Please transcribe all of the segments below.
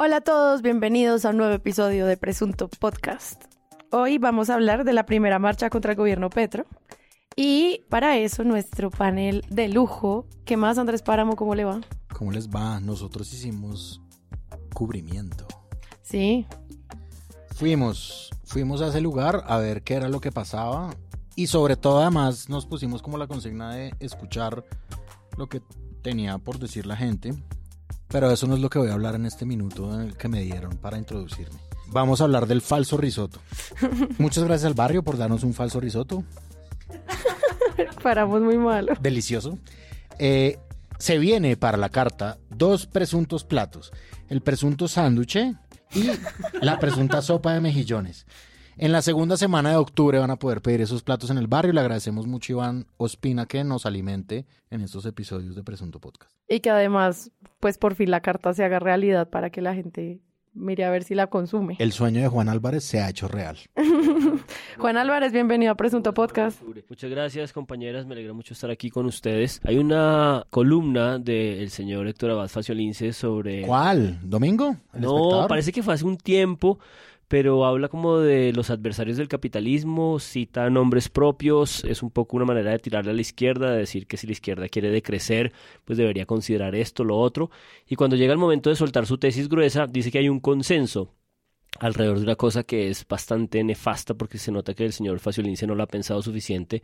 Hola a todos, bienvenidos a un nuevo episodio de Presunto Podcast. Hoy vamos a hablar de la primera marcha contra el gobierno Petro. Y para eso nuestro panel de lujo. ¿Qué más, Andrés Páramo? ¿Cómo le va? ¿Cómo les va? Nosotros hicimos cubrimiento. Sí. Fuimos, fuimos a ese lugar a ver qué era lo que pasaba y sobre todo además nos pusimos como la consigna de escuchar lo que tenía por decir la gente. Pero eso no es lo que voy a hablar en este minuto en el que me dieron para introducirme. Vamos a hablar del falso risotto. Muchas gracias al barrio por darnos un falso risotto. Paramos muy malo. Delicioso. Eh, se viene para la carta dos presuntos platos. El presunto sándwich y la presunta sopa de mejillones. En la segunda semana de octubre van a poder pedir esos platos en el barrio. Le agradecemos mucho a Iván Ospina que nos alimente en estos episodios de Presunto Podcast. Y que además, pues por fin la carta se haga realidad para que la gente mire a ver si la consume. El sueño de Juan Álvarez se ha hecho real. Juan Álvarez, bienvenido a Presunto Podcast. Muchas gracias, compañeras. Me alegra mucho estar aquí con ustedes. Hay una columna del señor Héctor Abad Faciolince sobre... ¿Cuál? ¿Domingo? ¿El No, espectador? parece que fue hace un tiempo, pero habla como de los adversarios del capitalismo, cita nombres propios, es un poco una manera de tirarle a la izquierda, de decir que si la izquierda quiere decrecer, pues debería considerar esto, lo otro. Y cuando llega el momento de soltar su tesis gruesa, dice que hay un consenso alrededor de una cosa que es bastante nefasta porque se nota que el señor Faciolince no lo ha pensado suficiente,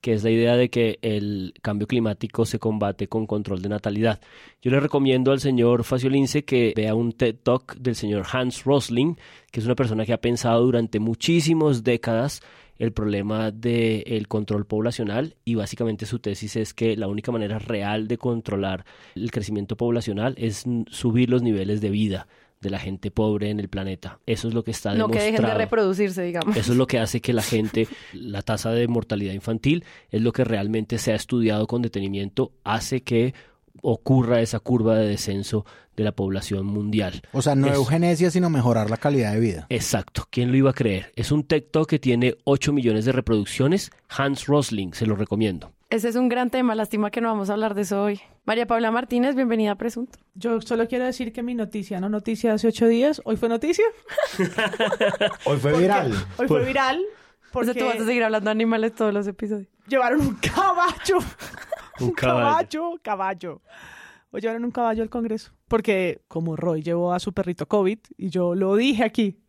que es la idea de que el cambio climático se combate con control de natalidad. Yo le recomiendo al señor Faciolince que vea un TED Talk del señor Hans Rosling, que es una persona que ha pensado durante muchísimas décadas el problema del control poblacional y básicamente su tesis es que la única manera real de controlar el crecimiento poblacional es subir los niveles de vida de la gente pobre en el planeta. Eso es lo que está No que demostrado. dejen de reproducirse, digamos. Eso es lo que hace que la gente, la tasa de mortalidad infantil, es lo que realmente se ha estudiado con detenimiento, hace que ocurra esa curva de descenso de la población mundial. O sea, no Es- eugenesia, sino mejorar la calidad de vida. Exacto, ¿quién lo iba a creer? Es un TikTok que tiene 8 millones de reproducciones. Hans Rosling, se lo recomiendo. Ese es un gran tema, lástima que no vamos a hablar de eso hoy. María Paula Martínez, bienvenida a Presunto. Yo solo quiero decir que mi noticia, no noticia de hace ocho días, hoy fue noticia. Hoy fue viral. Hoy fue viral. Por Porque eso tú vas a seguir hablando de animales todos los episodios. llevaron un caballo. Un caballo, caballo. Hoy llevaron un caballo al Congreso. Porque como Roy llevó a su perrito COVID, y yo lo dije aquí,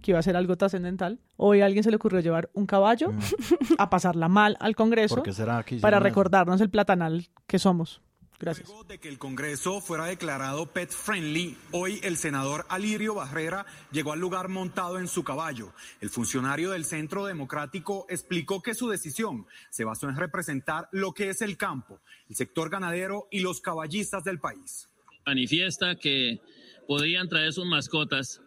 que iba a ser algo trascendental, hoy a alguien se le ocurrió llevar un caballo a pasarla mal al Congreso ¿Por qué será que para recordarnos el platanal que somos. Gracias. Luego de que el Congreso fuera declarado pet friendly, hoy el senador Alirio Barrera llegó al lugar montado en su caballo. El funcionario del Centro Democrático explicó que su decisión se basó en representar lo que es el campo, el sector ganadero y los caballistas del país. manifiesta que podrían traer sus mascotas.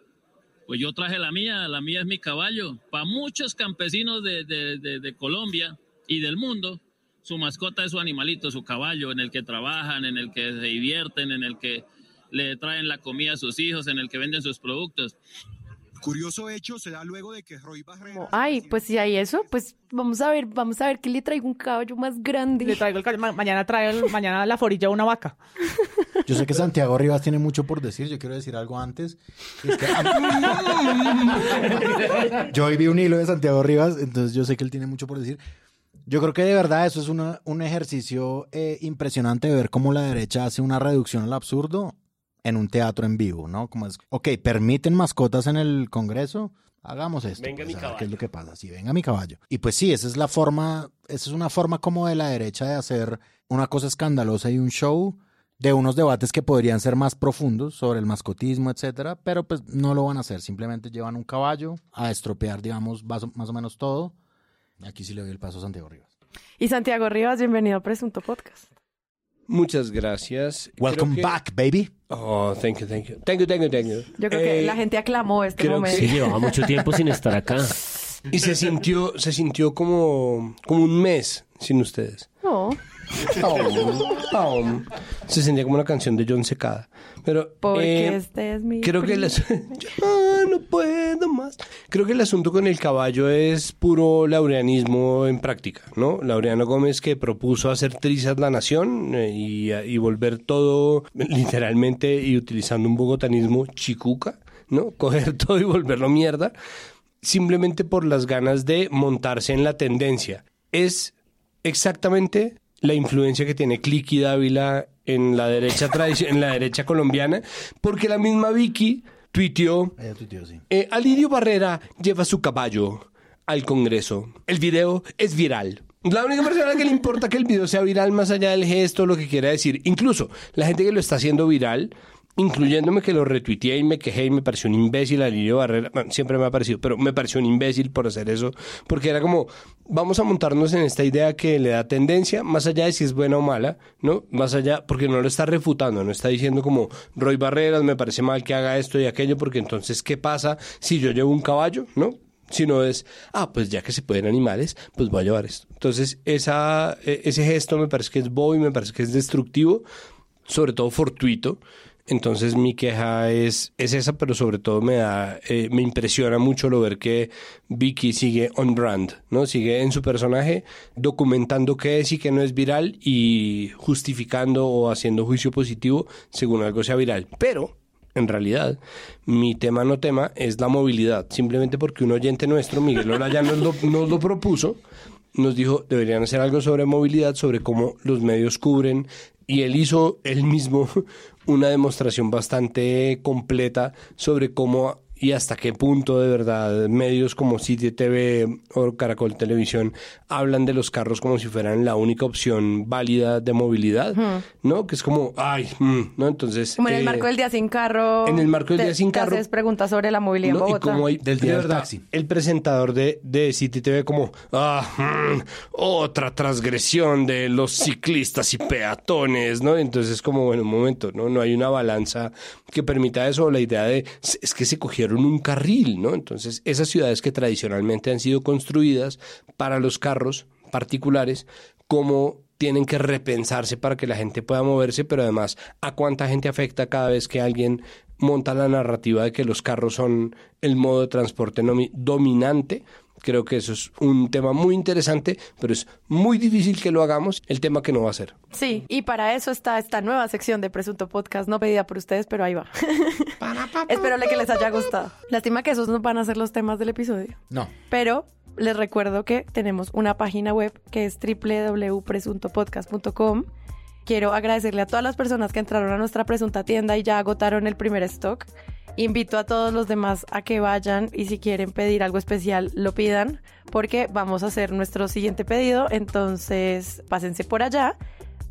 Pues yo traje la mía, la mía es mi caballo. Para muchos campesinos de, de- de- de Colombia y del mundo, su mascota es su animalito, su caballo, en el que trabajan, en el que se divierten, en el que le traen la comida a sus hijos, en el que venden sus productos. Curioso hecho se da luego de que Roy Barrera... Ay, pues si hay eso, pues vamos a ver, vamos a ver que le traigo un caballo más grande. Le traigo el caballo. Ma- mañana trae el- mañana la forilla una vaca. Yo sé que Santiago Rivas tiene mucho por decir. Yo quiero decir algo antes. Es que- yo hoy vi un hilo de Santiago Rivas, entonces yo sé que él tiene mucho por decir. Yo creo que de verdad eso es una- un ejercicio eh, impresionante de ver cómo la derecha hace una reducción al absurdo en un teatro en vivo, ¿no? Como es, ok, permiten mascotas en el Congreso, hagamos esto. Venga pues, mi a ver ¿Qué caballo. es lo que pasa? Sí, venga mi caballo. Y pues sí, esa es la forma, esa es una forma como de la derecha de hacer una cosa escandalosa y un show de unos debates que podrían ser más profundos sobre el mascotismo, etcétera, pero pues no lo van a hacer, simplemente llevan un caballo a estropear, digamos, más o menos todo. Aquí sí le doy el paso a Santiago Rivas. Y Santiago Rivas, bienvenido a Presunto Podcast. Muchas gracias. Welcome que- back, baby. Oh, thank you, thank you. Thank you, thank you, thank you. Yo creo que Eh, la gente aclamó este creo que momento. Sí, llevaba mucho tiempo sin estar acá. Y se sintió, se sintió como, como un mes sin ustedes. No, Aum, aum. Se sentía como una canción de John Secada. Pero porque eh, este es mi. creo que primo. las... Ya no puedo puedo más. Creo que el asunto con el caballo es puro laureanismo en práctica, ¿no? Laureano Gómez que propuso hacer trizas la nación eh, y, y volver todo literalmente y utilizando un bogotanismo chicuca, ¿no? Coger todo y volverlo mierda simplemente por las ganas de montarse en la tendencia. Es exactamente la influencia que tiene Clicky Dávila en la derecha en la derecha colombiana, porque la misma Vicky tuiteó, sí. eh, Alirio Barrera lleva su caballo al Congreso. El video es viral. La única persona que le importa que el video sea viral más allá del gesto, lo que quiera decir. Incluso la gente que lo está haciendo viral, incluyéndome que lo retuiteé y me quejé y me pareció un imbécil Alirio Barrera, bueno, siempre me ha parecido, pero me pareció un imbécil por hacer eso, porque era como, vamos a montarnos en esta idea que le da tendencia, más allá de si es buena o mala, ¿no? Más allá, porque no lo está refutando, no está diciendo como, Roy Barreras, me parece mal que haga esto y aquello, porque entonces, ¿qué pasa si yo llevo un caballo, ¿no? sino es, ah, pues ya que se pueden animales, pues voy a llevar esto. Entonces, esa, e- ese gesto me parece que es bobo y me parece que es destructivo, sobre todo fortuito. Entonces mi queja es, es esa, pero sobre todo me da, eh, me impresiona mucho lo ver que Vicky sigue on brand, ¿no? Sigue en su personaje documentando qué es y qué no es viral y justificando o haciendo juicio positivo según algo sea viral. Pero en realidad, mi tema no tema es la movilidad. Simplemente porque un oyente nuestro, Miguel Olaya, nos lo, nos lo propuso, nos dijo, deberían hacer algo sobre movilidad, sobre cómo los medios cubren, y él hizo él mismo una demostración bastante completa sobre cómo y hasta qué punto de verdad medios como City TV o Caracol Televisión hablan de los carros como si fueran la única opción válida de movilidad, ¿no? Que es como, ay, mm, ¿no? Entonces... Como en el eh, marco del día sin carro. en el marco del te- día sin te carro. haces preguntas sobre la movilidad ¿no? en Y Bogotá. como hay, Del de día del verdad, taxi. el presentador de, de City TV como, ah, mm, otra transgresión de los ciclistas y peatones, ¿no? Entonces como, bueno, un momento, ¿no? No hay una balanza que permita eso, la idea de, es que se cogieron un carril, ¿no? Entonces, esas ciudades que tradicionalmente han sido construidas para los carros particulares, como tienen que repensarse para que la gente pueda moverse, pero además a cuánta gente afecta cada vez que alguien monta la narrativa de que los carros son el modo de transporte dominante. Creo que eso es un tema muy interesante, pero es muy difícil que lo hagamos, el tema que no va a ser. Sí, y para eso está esta nueva sección de Presunto Podcast, no pedida por ustedes, pero ahí va. Espero que les haya gustado. Lástima que esos no van a ser los temas del episodio. No. Pero les recuerdo que tenemos una página web que es www.presuntopodcast.com. Quiero agradecerle a todas las personas que entraron a nuestra presunta tienda y ya agotaron el primer stock. Invito a todos los demás a que vayan y si quieren pedir algo especial lo pidan porque vamos a hacer nuestro siguiente pedido. Entonces pásense por allá.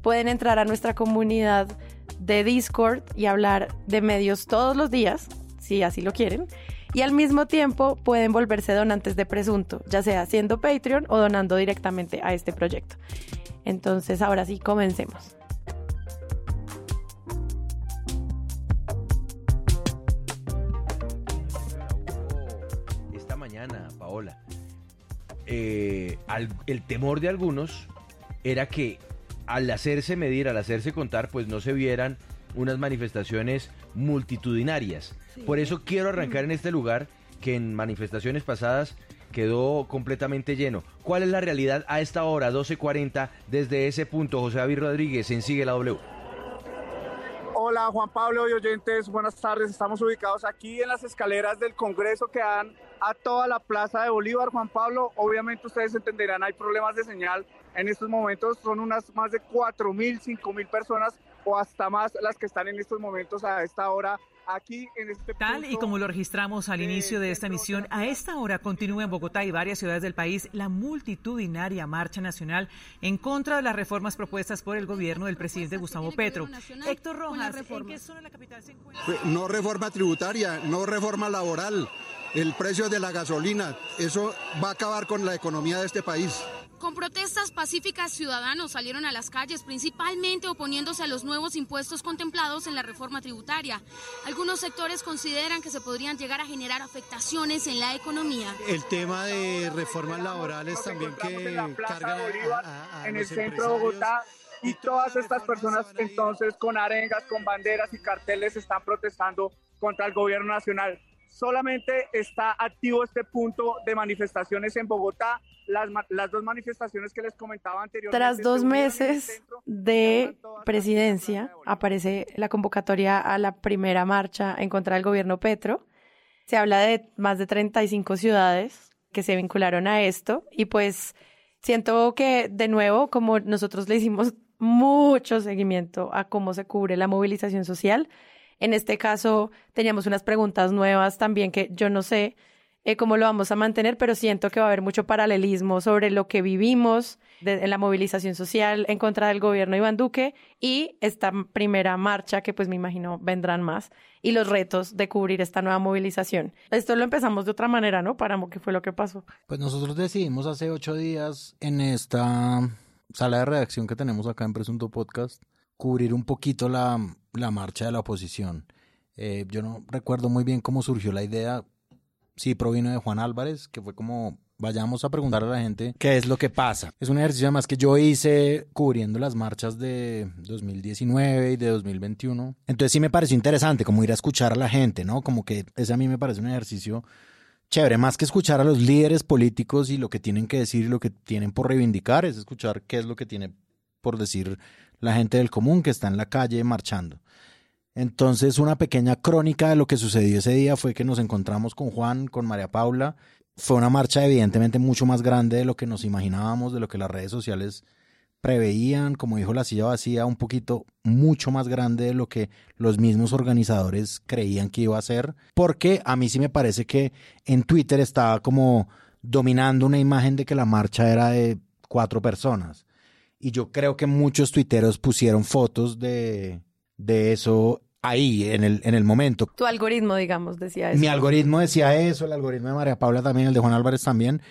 Pueden entrar a nuestra comunidad de Discord y hablar de medios todos los días, si así lo quieren. Y al mismo tiempo pueden volverse donantes de presunto, ya sea haciendo Patreon o donando directamente a este proyecto. Entonces, ahora sí, comencemos. Eh, al- el temor de algunos era que al hacerse medir, al hacerse contar, pues no se vieran unas manifestaciones multitudinarias. Por eso quiero arrancar en este lugar que en manifestaciones pasadas quedó completamente lleno. ¿Cuál es la realidad a esta hora, 12.40, desde ese punto? José David Rodríguez en Sigue la W. Hola Juan Pablo y oyentes, buenas tardes. Estamos ubicados aquí en las escaleras del Congreso que dan a toda la Plaza de Bolívar. Juan Pablo, obviamente ustedes entenderán, hay problemas de señal en estos momentos. Son unas más de 4.000, 5.000 personas o hasta más las que están en estos momentos a esta hora aquí en este Tal y como lo registramos al inicio de esta emisión, a esta hora continúa en Bogotá y varias ciudades del país la multitudinaria marcha nacional en contra de las reformas propuestas por el gobierno del presidente Gustavo Petro. Héctor Rojas, ¿en qué zona de la capital se encuentra? Pues, No reforma tributaria, no reforma laboral, el precio de la gasolina, eso va a acabar con la economía de este país. Con protestas pacíficas, ciudadanos salieron a las calles, principalmente oponiéndose a los nuevos impuestos contemplados en la reforma tributaria. Algunos sectores consideran que se podrían llegar a generar afectaciones en la economía. El tema de reformas laborales también que cargan a- a- a en el centro de. Bogotá y todas estas personas entonces con arengas, con banderas y carteles están protestando contra el gobierno nacional. Solamente está activo este punto de manifestaciones en Bogotá. Las, las dos manifestaciones que les comentaba anteriormente. Tras dos meses centro. de presidencia, aparece la convocatoria a la primera marcha en contra del gobierno Petro. Se habla de más de 35 ciudades que se vincularon a esto y pues siento que de nuevo, como nosotros le hicimos mucho seguimiento a cómo se cubre la movilización social, en este caso teníamos unas preguntas nuevas también que yo no sé eh, cómo lo vamos a mantener, pero siento que va a haber mucho paralelismo sobre lo que vivimos en la movilización social en contra del gobierno de Iván Duque y esta primera marcha que pues me imagino vendrán más y los retos de cubrir esta nueva movilización. Esto lo empezamos de otra manera, ¿no? Páramo, ¿qué fue lo que pasó? Pues nosotros decidimos hace ocho días en esta sala de redacción que tenemos acá en Presunto Podcast cubrir un poquito la, la marcha de la oposición. Eh, yo no recuerdo muy bien cómo surgió la idea. Sí, provino de Juan Álvarez, que fue como vayamos a preguntar a la gente qué es lo que pasa. Es un ejercicio además que yo hice cubriendo las marchas de 2019 y de 2021. Entonces sí me pareció interesante como ir a escuchar a la gente, ¿no? Como que ese a mí me parece un ejercicio chévere, más que escuchar a los líderes políticos y lo que tienen que decir y lo que tienen por reivindicar, es escuchar qué es lo que tiene por decir la gente del común que está en la calle marchando. Entonces, una pequeña crónica de lo que sucedió ese día fue que nos encontramos con Juan, con María Paula. Fue una marcha evidentemente mucho más grande de lo que nos imaginábamos, de lo que las redes sociales preveían, como dijo la silla vacía, un poquito mucho más grande de lo que los mismos organizadores creían que iba a ser, porque a mí sí me parece que en Twitter estaba como dominando una imagen de que la marcha era de cuatro personas. Y yo creo que muchos tuiteros pusieron fotos de, de eso ahí, en el, en el momento. Tu algoritmo, digamos, decía eso. Mi algoritmo decía eso, el algoritmo de María Paula también, el de Juan Álvarez también.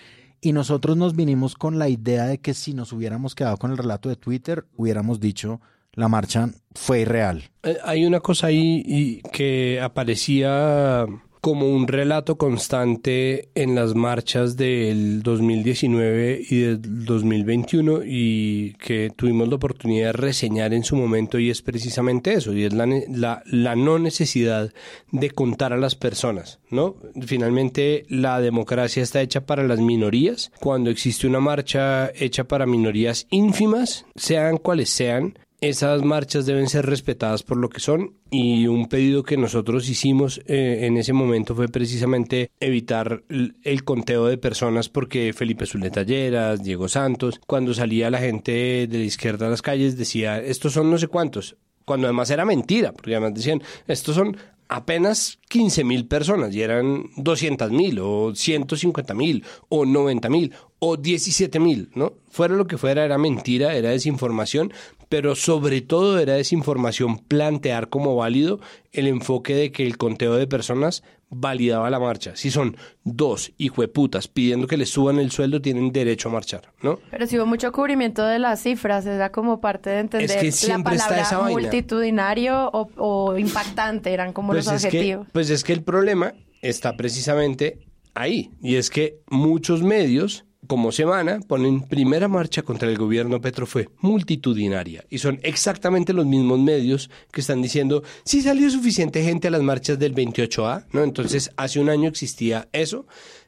Y nosotros nos vinimos con la idea de que si nos hubiéramos quedado con el relato de Twitter, hubiéramos dicho la marcha fue irreal. Eh, Hay una cosa ahí y que aparecía como un relato constante en las marchas del 2019 y del 2021 y que tuvimos la oportunidad de reseñar en su momento y es precisamente eso, y es la, la, la no necesidad de contar a las personas, ¿no? Finalmente la democracia está hecha para las minorías, cuando existe una marcha hecha para minorías ínfimas, sean cuales sean, esas marchas deben ser respetadas por lo que son y un pedido que nosotros hicimos eh, en ese momento fue precisamente evitar el, conteo de personas porque Felipe Zuleta Lleras, Diego Santos, cuando salía la gente de la izquierda a las calles decía estos son no sé cuántos, cuando además era mentira, porque además decían estos son apenas 15 mil personas y eran 200 mil o 150 mil o 90 mil o 17 mil, ¿no? Fuera lo que fuera, era mentira, era desinformación, pero sobre todo era desinformación plantear como válido el enfoque de que el conteo de personas validaba la marcha. Si son dos hijueputas pidiendo que les suban el sueldo, tienen derecho a marchar, ¿no? Pero sí hubo mucho cubrimiento de las cifras, era como parte de entender que la está palabra multitudinario o, o impactante, eran como Pues los que, objetivos. pues es que el problema está precisamente ahí. Y es que muchos medios, como Semana, ponen primera marcha contra el gobierno Petro fue multitudinaria. Y son exactamente los mismos medios que están diciendo, si salió suficiente gente a las marchas del 28A, ¿no? Entonces, hace un año existía eso.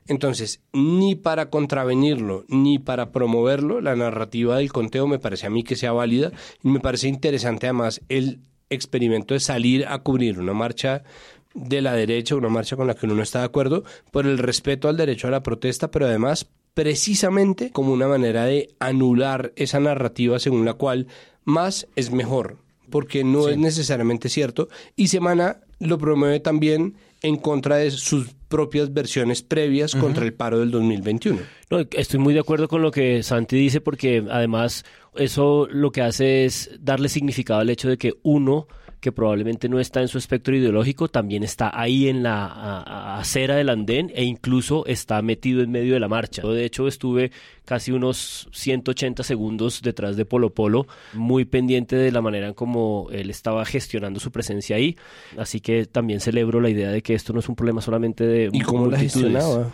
Entonces, ni para contravenirlo, ni para promoverlo, la narrativa del conteo me parece a mí que sea válida. Y me parece interesante además el experimento de salir a cubrir una marcha de la derecha, una marcha con la que uno no está de acuerdo, por el respeto al derecho a la protesta, pero además precisamente como una manera de anular esa narrativa según la cual más es mejor, porque no es necesariamente cierto, y Semana lo promueve también en contra de sus propias versiones previas contra el paro del 2021. No, estoy muy de acuerdo con lo que Santi dice porque además eso lo que hace es darle significado al hecho de que uno que probablemente no está en su espectro ideológico, también está ahí en la a- a- acera del andén e incluso está metido en medio de la marcha. Yo, de hecho, estuve casi unos 180 segundos detrás de Polo Polo, muy pendiente de la manera en cómo él estaba gestionando su presencia ahí. Así que también celebro la idea de que esto no es un problema solamente de ¿Y cómo la gestionaba?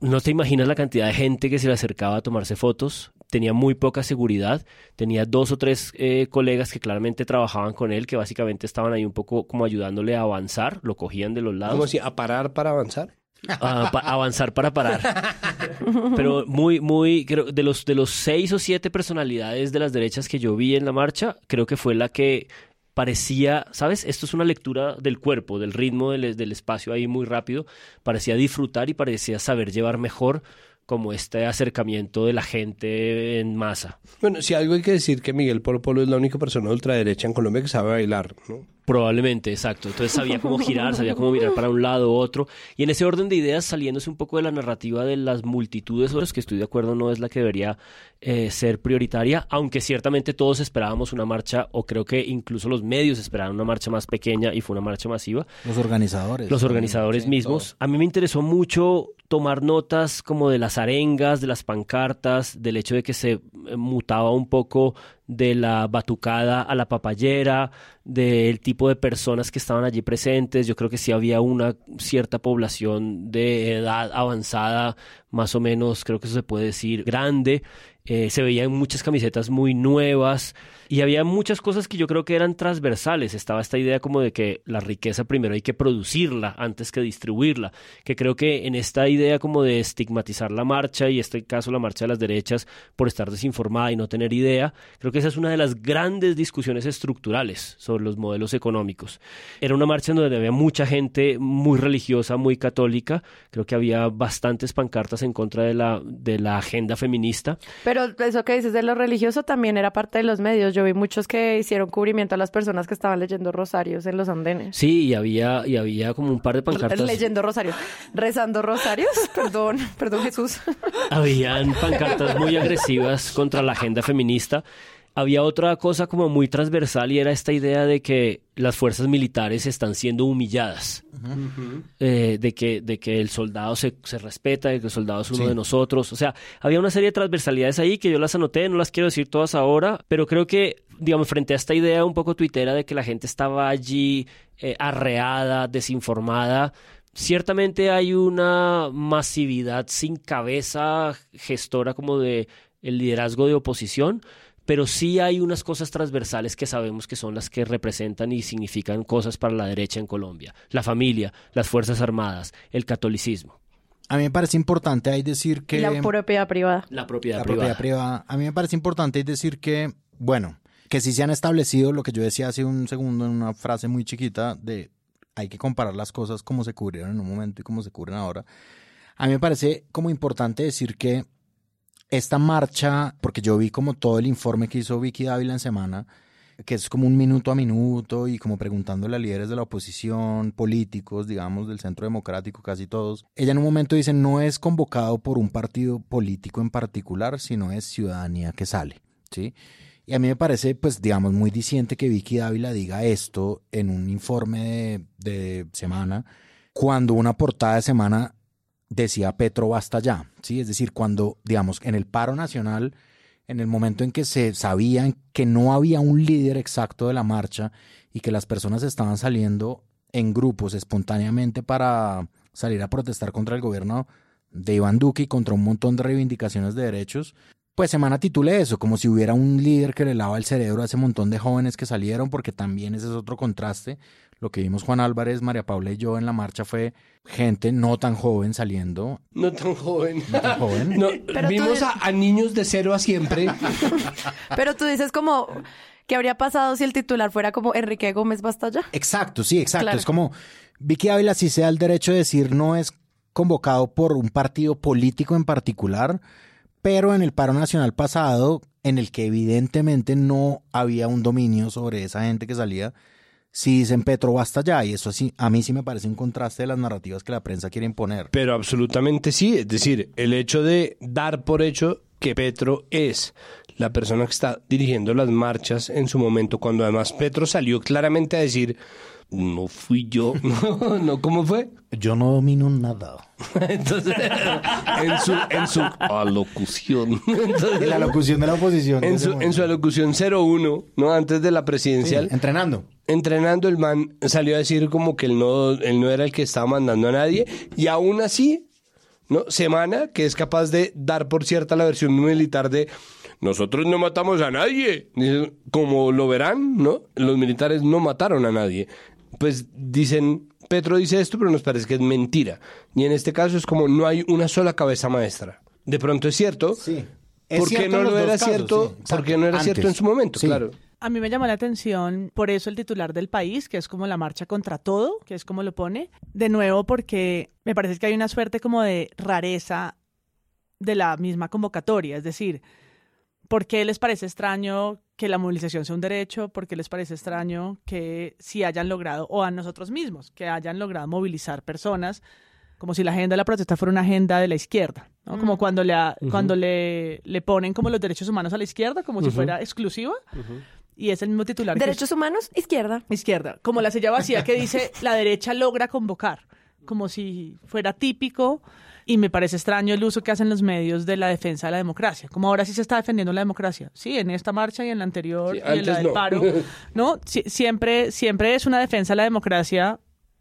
No te imaginas la cantidad de gente que se le acercaba a tomarse fotos. Tenía muy poca seguridad, tenía dos o tres eh, colegas que claramente trabajaban con él, que básicamente estaban ahí un poco como ayudándole a avanzar, lo cogían de los lados. ¿Cómo si a parar para avanzar? a pa- avanzar para parar. Pero muy, muy, creo, de los, de los seis o siete personalidades de las derechas que yo vi en la marcha, creo que fue la que parecía, ¿sabes? Esto es una lectura del cuerpo, del ritmo del, del espacio ahí muy rápido. Parecía disfrutar y parecía saber llevar mejor como este acercamiento de la gente en masa. Bueno, si algo hay que decir que Miguel Polo Polo es la única persona de ultraderecha en Colombia que sabe bailar, ¿no? Probablemente, exacto. Entonces sabía cómo girar, sabía cómo mirar para un lado u otro. Y en ese orden de ideas, saliéndose un poco de la narrativa de las multitudes, los que estoy de acuerdo no es la que debería eh, ser prioritaria, aunque ciertamente todos esperábamos una marcha, o creo que incluso los medios esperaban una marcha más pequeña y fue una marcha masiva. Los organizadores. Los organizadores Sí, mismos. A mí me interesó mucho tomar notas como de las arengas, de las pancartas, del hecho de que se eh, mutaba un poco de la batucada a la papayera, del tipo de personas que estaban allí presentes. Yo creo que sí había una cierta población de edad avanzada, más o menos, creo que eso se puede decir, grande. Eh, se veían muchas camisetas muy nuevas y había muchas cosas que yo creo que eran transversales. Estaba esta idea como de que la riqueza primero hay que producirla antes que distribuirla, que creo que en esta idea como de estigmatizar la marcha y este caso la marcha de las derechas por estar desinformada y no tener idea, creo que esa es una de las grandes discusiones estructurales sobre los modelos económicos. Era una marcha donde había mucha gente muy religiosa, muy católica, creo que había bastantes pancartas en contra de la, de la agenda feminista. Pero eso que dices de lo religioso también era parte de los medios. Yo vi muchos que hicieron cubrimiento a las personas que estaban leyendo rosarios en los andenes. Sí, y había, y había como un par de pancartas. Leyendo rosarios. Rezando rosarios. Perdón, perdón Jesús. Habían pancartas muy agresivas contra la agenda feminista. Había otra cosa como muy transversal y era esta idea de que las fuerzas militares están siendo humilladas. Eh, de, que, de que el soldado se, se respeta, de que el soldado es uno Sí. de nosotros. O sea, había una serie de transversalidades ahí que yo las anoté, no las quiero decir todas ahora, pero creo que, digamos, frente a esta idea un poco tuitera de que la gente estaba allí eh, arreada, desinformada, ciertamente hay una masividad sin cabeza gestora como de el liderazgo de oposición, pero sí hay unas cosas transversales que sabemos que son las que representan y significan cosas para la derecha en Colombia. La familia, las Fuerzas Armadas, el catolicismo, A mí me parece importante ahí decir que... La propiedad privada. la propiedad la privada. propiedad privada. A mí me parece importante decir que, bueno, que sí se han establecido lo que yo decía hace un segundo en una frase muy chiquita de hay que comparar las cosas como se cubrieron en un momento y como se cubren ahora. A mí me parece como importante decir que esta marcha, porque yo vi como todo el informe que hizo Vicky Dávila en semana, que es como un minuto a minuto y como preguntándole a líderes de la oposición, políticos, digamos, del centro democrático, casi todos. Ella en un momento dice, no es convocado por un partido político en particular, sino es ciudadanía que sale, ¿sí? Y a mí me parece, pues, digamos, muy diciente que Vicky Dávila diga esto en un informe de, de semana, cuando una portada de semana decía Petro basta ya, ¿sí? Es decir, cuando, digamos, en el paro nacional, en el momento en que se sabían que no había un líder exacto de la marcha y que las personas estaban saliendo en grupos espontáneamente para salir a protestar contra el gobierno de Iván Duque y contra un montón de reivindicaciones de derechos, pues Semana titulé eso, como si hubiera un líder que le lava el cerebro a ese montón de jóvenes que salieron, porque también ese es otro contraste. Lo que vimos Juan Álvarez, María Paula y yo en la marcha fue gente no tan joven saliendo. No tan joven. No tan joven. No, vimos a, a niños de cero a siempre. Pero tú dices como, ¿qué habría pasado si el titular fuera como Enrique Gómez basta ya? Exacto, sí, exacto. Claro. Es como Vicky Ávila sí se da el derecho de decir no es convocado por un partido político en particular, pero en el paro nacional pasado, en el que evidentemente no había un dominio sobre esa gente que salía, sí dicen Petro basta ya, y eso sí, a mí sí me parece un contraste de las narrativas que la prensa quiere imponer. Pero absolutamente sí. Es decir, el hecho de dar por hecho que Petro es la persona que está dirigiendo las marchas en su momento, cuando además Petro salió claramente a decir, no fui yo. No, no, ¿cómo fue? Yo no domino nada. Entonces, en su, en su alocución. Entonces, La locución de la oposición. en su, en su alocución 01, ¿no? Antes de la Sí, presidencial. entrenando. entrenando, el man salió a decir como que él no, él no era el que estaba mandando a nadie y aún así ¿no? Semana, que es capaz de dar por cierta la versión militar de nosotros no matamos a nadie. Como lo verán, ¿no? Los militares no mataron a nadie. Pues dicen, Petro dice esto, pero nos parece que es mentira. Y en este caso es como no hay una sola cabeza maestra. De pronto es cierto. Sí. Es ¿Por qué no lo era casos, cierto? sí, exacto. ¿Por qué no era cierto en su momento? Sí. Claro. A mí me llamó la atención por eso el titular del país, que es como la marcha contra todo, que es como lo pone. De nuevo, porque me parece que hay una suerte como de rareza de la misma convocatoria. Es decir, ¿por qué les parece extraño que la movilización sea un derecho? ¿Por qué les parece extraño que si hayan logrado, o a nosotros mismos, que hayan logrado movilizar personas? como si la agenda de la protesta fuera una agenda de la izquierda, ¿no? Como cuando, le, ha- cuando le, le ponen como los derechos humanos a la izquierda, como si fuera exclusiva. Y es el mismo titular. que Derechos humanos, izquierda. Izquierda. Como la silla vacía que dice la derecha logra convocar. Como si fuera típico. Y me parece extraño el uso que hacen los medios de la defensa de la democracia. Como ahora sí se está defendiendo la democracia. Sí, en esta marcha y en la anterior Sí, y en la del no. paro. No, Sie- siempre, siempre es una defensa de la democracia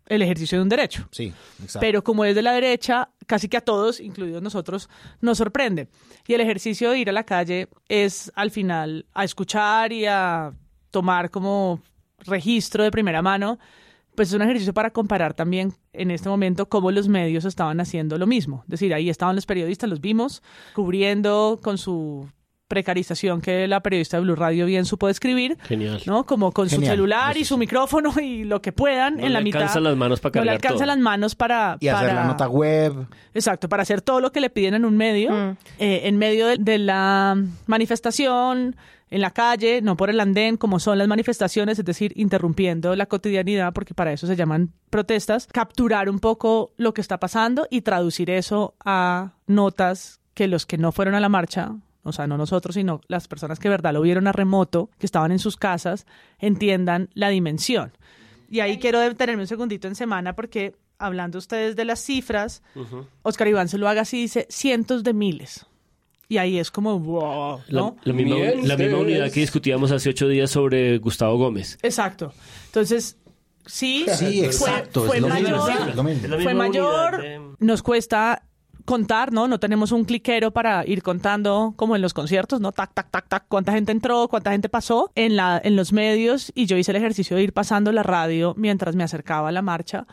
el ejercicio de un derecho. Sí, exacto. Pero como es de la derecha, casi que a todos, incluidos nosotros, nos sorprende. Y el ejercicio de ir a la calle es al final a escuchar y a tomar como registro de primera mano, pues es un ejercicio para comparar también en este momento cómo los medios estaban haciendo lo mismo. Es decir, ahí estaban los periodistas, los vimos, cubriendo con su precarización que la periodista de Blue Radio bien supo describir, Genial. ¿no? Como con su celular eso y su micrófono y lo que puedan No en la le mitad. alcanzan las manos para No le cargar alcanzan todo. las manos para... y hacer la nota web. Exacto, para hacer todo lo que le piden en un medio, Mm. eh, en medio de, de la manifestación, en la calle, no por el andén, como son las manifestaciones, es decir, interrumpiendo la cotidianidad, porque para eso se llaman protestas, capturar un poco lo que está pasando y traducir eso a notas que los que no fueron a la marcha, o sea, no nosotros, sino las personas que de verdad lo vieron a remoto, que estaban en sus casas, entiendan la dimensión. Y ahí quiero detenerme un segundito en semana porque hablando ustedes de las cifras, Oscar Iván se lo haga así, dice cientos de miles. Y ahí es como, wow, La, ¿no? la misma, la unidad que discutíamos hace ocho días sobre Gustavo Gómez. Exacto. Entonces, sí, Sí, fue, exacto. mayor, mismo, fue mayor, nos cuesta contar, ¿no? No tenemos un cliquero para ir contando como en los conciertos, ¿no? Tac, tac, tac, tac, cuánta gente entró, cuánta gente pasó en, la, en los medios y yo hice el ejercicio de ir pasando la radio mientras me acercaba a la marcha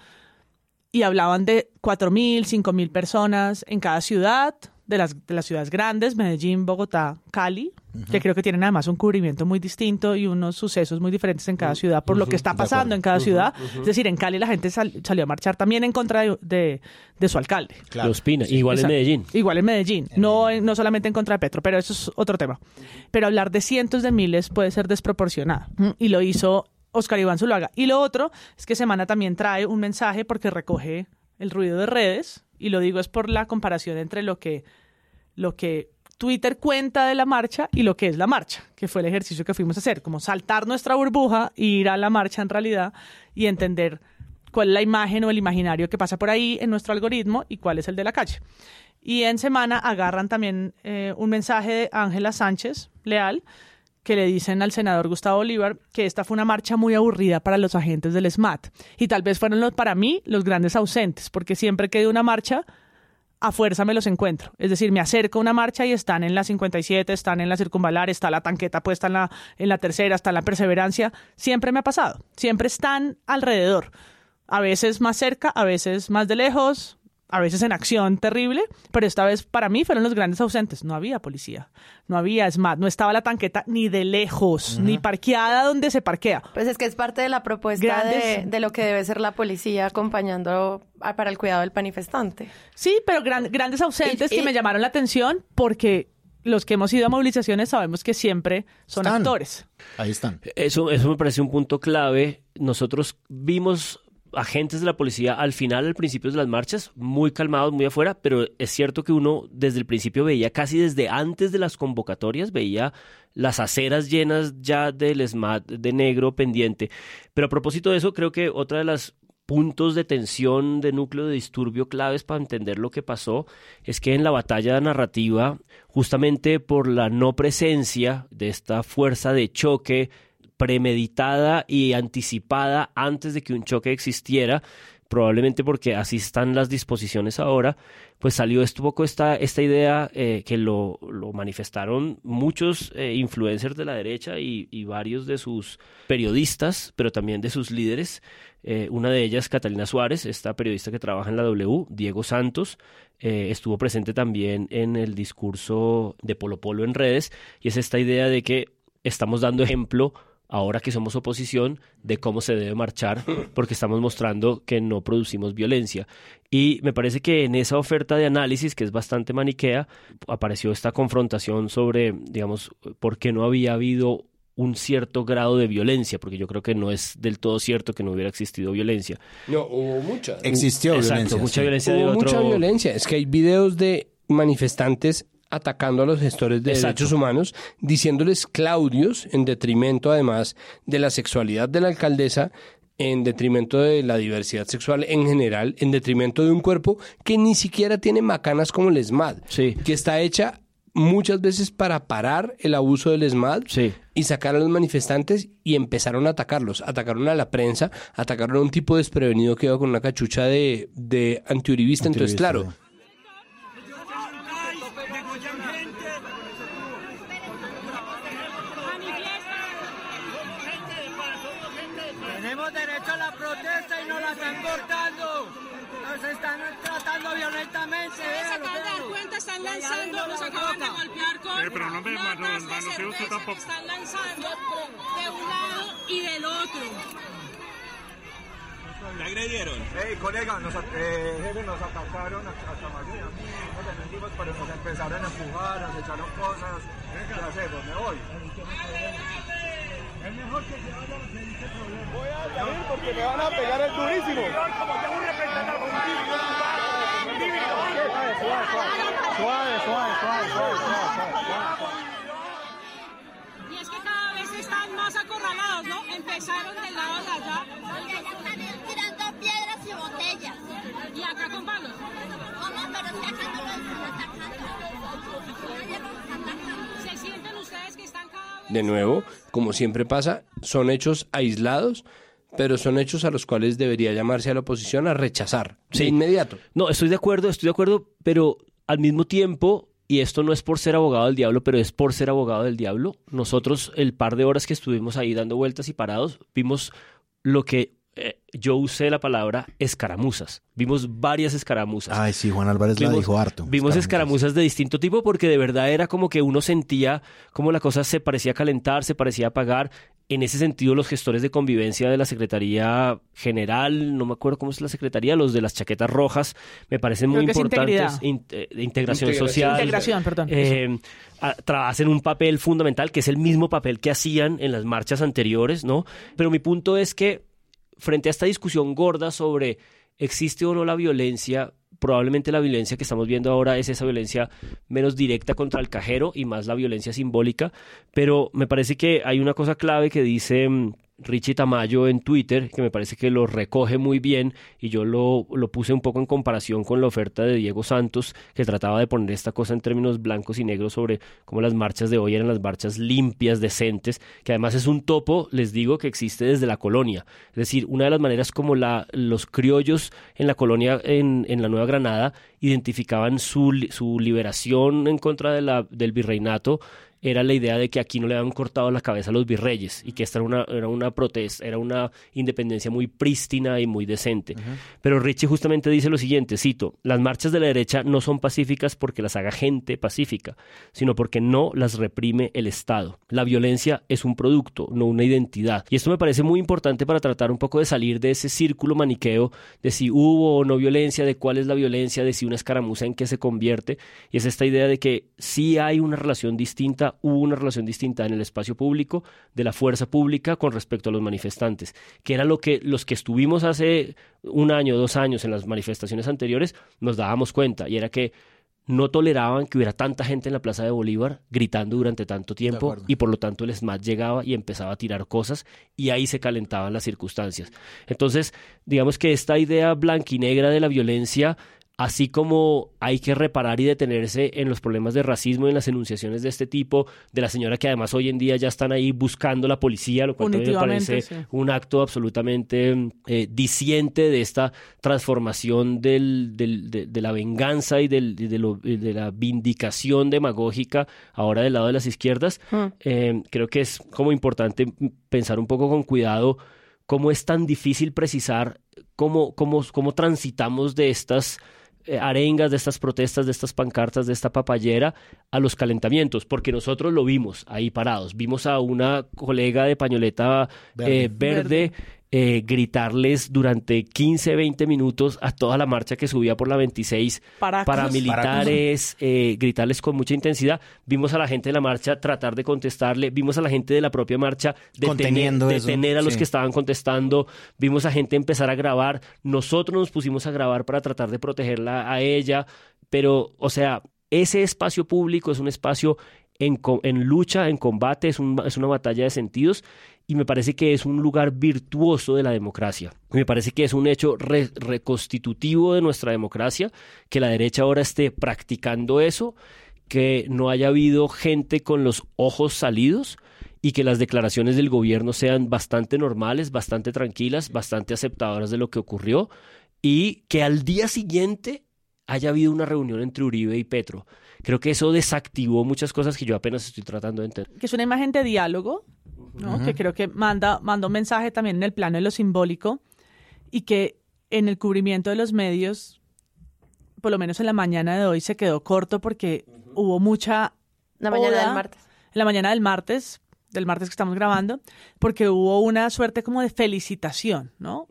y hablaban de 4.000, 5.000 personas en cada ciudad, de las, de las ciudades grandes, Medellín, Bogotá, Cali, que creo que tienen además un cubrimiento muy distinto y unos sucesos muy diferentes en cada ciudad por lo que está pasando en cada ciudad. Es decir, en Cali la gente sal- salió a marchar también en contra de, de- de su alcalde. Claro. Los Pina, igual en. Medellín. Igual en Medellín. No, en- no solamente en contra de Petro, pero eso es otro tema. Pero hablar de cientos de miles puede ser desproporcionado. Y lo hizo Oscar Iván Zuluaga. Y lo otro es que Semana también trae un mensaje porque recoge el ruido de redes. Y lo digo es por la comparación entre lo que, lo que Twitter cuenta de la marcha y lo que es la marcha, que fue el ejercicio que fuimos a hacer, como saltar nuestra burbuja e ir a la marcha en realidad y entender cuál es la imagen o el imaginario que pasa por ahí en nuestro algoritmo y cuál es el de la calle. Y en semana agarran también eh, un mensaje de Ángela Sánchez Leal, que le dicen al senador Gustavo Bolívar que esta fue una marcha muy aburrida para los agentes del SMAT. Y tal vez fueron los, para mí los grandes ausentes, porque siempre que de una marcha, a fuerza me los encuentro. Es decir, me acerco a una marcha y están en la 57, están en la circunvalar, está la tanqueta puesta en la, en la tercera, está en la perseverancia. Siempre me ha pasado. Siempre están alrededor. A veces más cerca, a veces más de lejos, a veces en acción terrible, pero esta vez para mí fueron los grandes ausentes. No había policía, no había SMAT, no estaba la tanqueta ni de lejos, ni parqueada donde se parquea. Pues es que es parte de la propuesta Grandes- de, de lo que debe ser la policía acompañando a- para el cuidado del manifestante. Sí, pero gran- grandes ausentes Y- y- que me llamaron la atención porque los que hemos ido a movilizaciones sabemos que siempre son Están. actores. Ahí están. Eso, eso me parece un punto clave. Nosotros vimos agentes de la policía al final, al principio de las marchas, muy calmados, muy afuera, pero es cierto que uno desde el principio veía, casi desde antes de las convocatorias, veía las aceras llenas ya del SMAT de negro pendiente. Pero a propósito de eso, creo que otra de las puntos de tensión, de núcleo de disturbio claves para entender lo que pasó, es que en la batalla narrativa, justamente por la no presencia de esta fuerza de choque premeditada y anticipada antes de que un choque existiera, probablemente porque así están las disposiciones ahora, pues salió esto, poco esta, esta idea eh, que lo, lo, manifestaron muchos eh, influencers de la derecha y, y, varios de sus periodistas, pero también de sus líderes. Eh, una de ellas, Catalina Suárez, esta periodista que trabaja en la W, Diego Santos, estuvo presente también en el discurso de Polo Polo en redes, y es esta idea de que estamos dando ejemplo ahora que somos oposición, de cómo se debe marchar, porque estamos mostrando que no producimos violencia. Y me parece que en esa oferta de análisis, que es bastante maniquea, apareció esta confrontación sobre, digamos, por qué no había habido un cierto grado de violencia, porque yo creo que no es del todo cierto que no hubiera existido violencia. No, hubo mucha. Existió Exacto, violencia. mucha sí. violencia Hubo de otro... mucha violencia. Es que hay videos de manifestantes atacando a los gestores de Exacto. derechos humanos, diciéndoles claudios, en detrimento además de la sexualidad de la alcaldesa, en detrimento de la diversidad sexual en general, en detrimento de un cuerpo que ni siquiera tiene macanas como el ESMAD, Sí. que está hecha muchas veces para parar el abuso del ESMAD Sí. y sacar a los manifestantes y empezaron a atacarlos. Atacaron a la prensa, atacaron a un tipo desprevenido que iba con una cachucha de, de antiuribista. Entonces, claro, violentamente. Se acaban de dar cuenta, están lanzando, nos acaban de golpear con pero no me latas mano- de usted cerveza tampoco. que están lanzando de un lado y del otro. ¿Le agredieron? Hey, colega, nos, eh, jefe, nos atacaron hasta hasta Mario y a mí, nos defendimos, pero nos empezaron a empujar, nos echaron cosas. ¿Qué hacemos? ¿Me voy? Es mejor que se vayan a seguir este problema. Voy a salir porque me van a pegar el durísimo. Suave, suave, suave, suave, suave, suave. Y es que cada vez están más acorralados, ¿no? Empezaron del lado de allá Porque allá están tirando piedras y botellas. y acá con palos. ¿Cómo? Pero si acá no lo atacando. ¿Se sienten ustedes que están cada vez de nuevo, como siempre pasa, son hechos aislados, pero son hechos a los cuales debería llamarse a la oposición a rechazar de Sí. inmediato. No, estoy de acuerdo, estoy de acuerdo, pero al mismo tiempo, y esto no es por ser abogado del diablo, pero es por ser abogado del diablo, nosotros el par de horas que estuvimos ahí dando vueltas y parados, vimos lo que eh, yo usé la palabra escaramuzas. Vimos varias escaramuzas. Ay, sí, Juan Álvarez la Vimos- dijo harto. Vimos escaramuzas de distinto tipo porque de verdad era como que uno sentía como la cosa se parecía a calentar, se parecía a apagar. En ese sentido, los gestores de convivencia de la Secretaría General, no me acuerdo cómo es la Secretaría, los de las chaquetas rojas, me parecen muy Creo importantes. In- eh, de integración, Integración. social. Integración, perdón. Eh, a- tra- hacen un papel fundamental que es el mismo papel que hacían en las marchas anteriores, ¿no? Pero mi punto es que frente a esta discusión gorda sobre existe o no la violencia, probablemente la violencia que estamos viendo ahora es esa violencia menos directa contra el cajero y más la violencia simbólica, pero me parece que hay una cosa clave que dice mm, Richie Tamayo en Twitter, que me parece que lo recoge muy bien y yo lo, lo puse un poco en comparación con la oferta de Diego Santos, que trataba de poner esta cosa en términos blancos y negros sobre cómo las marchas de hoy eran las marchas limpias, decentes, que además es un topo, les digo, que existe desde la colonia. Es decir, una de las maneras como los criollos en la colonia, en, en la Nueva Granada, identificaban su, su liberación en contra del virreinato era la idea de que aquí no le habían cortado la cabeza a los virreyes y que esta era una, era una protesta, era una independencia muy prístina y muy decente. Pero Richie justamente dice lo siguiente, cito, las marchas de la derecha no son pacíficas porque las haga gente pacífica, sino porque no las reprime el Estado. La violencia es un producto, no una identidad. Y esto me parece muy importante para tratar un poco de salir de ese círculo maniqueo de si hubo o no violencia, de cuál es la violencia, de si una escaramuza en qué se convierte. Y es esta idea de que sí hay una relación distinta, hubo una relación distinta en el espacio público de la fuerza pública con respecto a los manifestantes, que era lo que los que estuvimos hace un año, dos años en las manifestaciones anteriores nos dábamos cuenta, y era que no toleraban que hubiera tanta gente en la Plaza de Bolívar gritando durante tanto tiempo y por lo tanto el SMAT llegaba y empezaba a tirar cosas y ahí se calentaban las circunstancias. Entonces, digamos que esta idea blanquinegra de la violencia Así como hay que reparar y detenerse en los problemas de racismo y en las enunciaciones de este tipo, de la señora que además hoy en día ya están ahí buscando la policía, lo cual también me parece sí. un acto absolutamente eh, disiente de esta transformación del, del- de, de la venganza y, del- de, lo- y de la vindicación demagógica ahora del lado de las izquierdas. Hmm. Eh, creo que es como importante pensar un poco con cuidado cómo es tan difícil precisar cómo, cómo, cómo transitamos de estas arengas, de estas protestas, de estas pancartas, de esta papayera a los calentamientos, porque nosotros lo vimos ahí parados. Vimos a una colega de pañoleta Verde. eh, verde eh, gritarles durante 15, 20 minutos a toda la marcha que subía por la 26 Paracos. paramilitares, eh, gritarles con mucha intensidad. Vimos a la gente de la marcha tratar de contestarle, vimos a la gente de la propia marcha detener, detener a los sí. que estaban contestando, vimos a gente empezar a grabar, nosotros nos pusimos a grabar para tratar de protegerla a ella, pero, o sea, ese espacio público es un espacio en, en lucha, en combate, es, un- es una batalla de sentidos y me parece que es un lugar virtuoso de la democracia. Me parece que es un hecho re- reconstitutivo de nuestra democracia, que la derecha ahora esté practicando eso, que no haya habido gente con los ojos salidos y que las declaraciones del gobierno sean bastante normales, bastante tranquilas, bastante aceptadoras de lo que ocurrió y que al día siguiente haya habido una reunión entre Uribe y Petro. Creo que eso desactivó muchas cosas que yo apenas estoy tratando de entender. que es una imagen de diálogo, ¿no? Que creo que manda, manda un mensaje también en el plano de lo simbólico y que en el cubrimiento de los medios, por lo menos en la mañana de hoy, se quedó corto porque hubo mucha... La mañana oda- del martes. En la mañana del martes, del martes que estamos grabando, porque hubo una suerte como de felicitación, ¿no?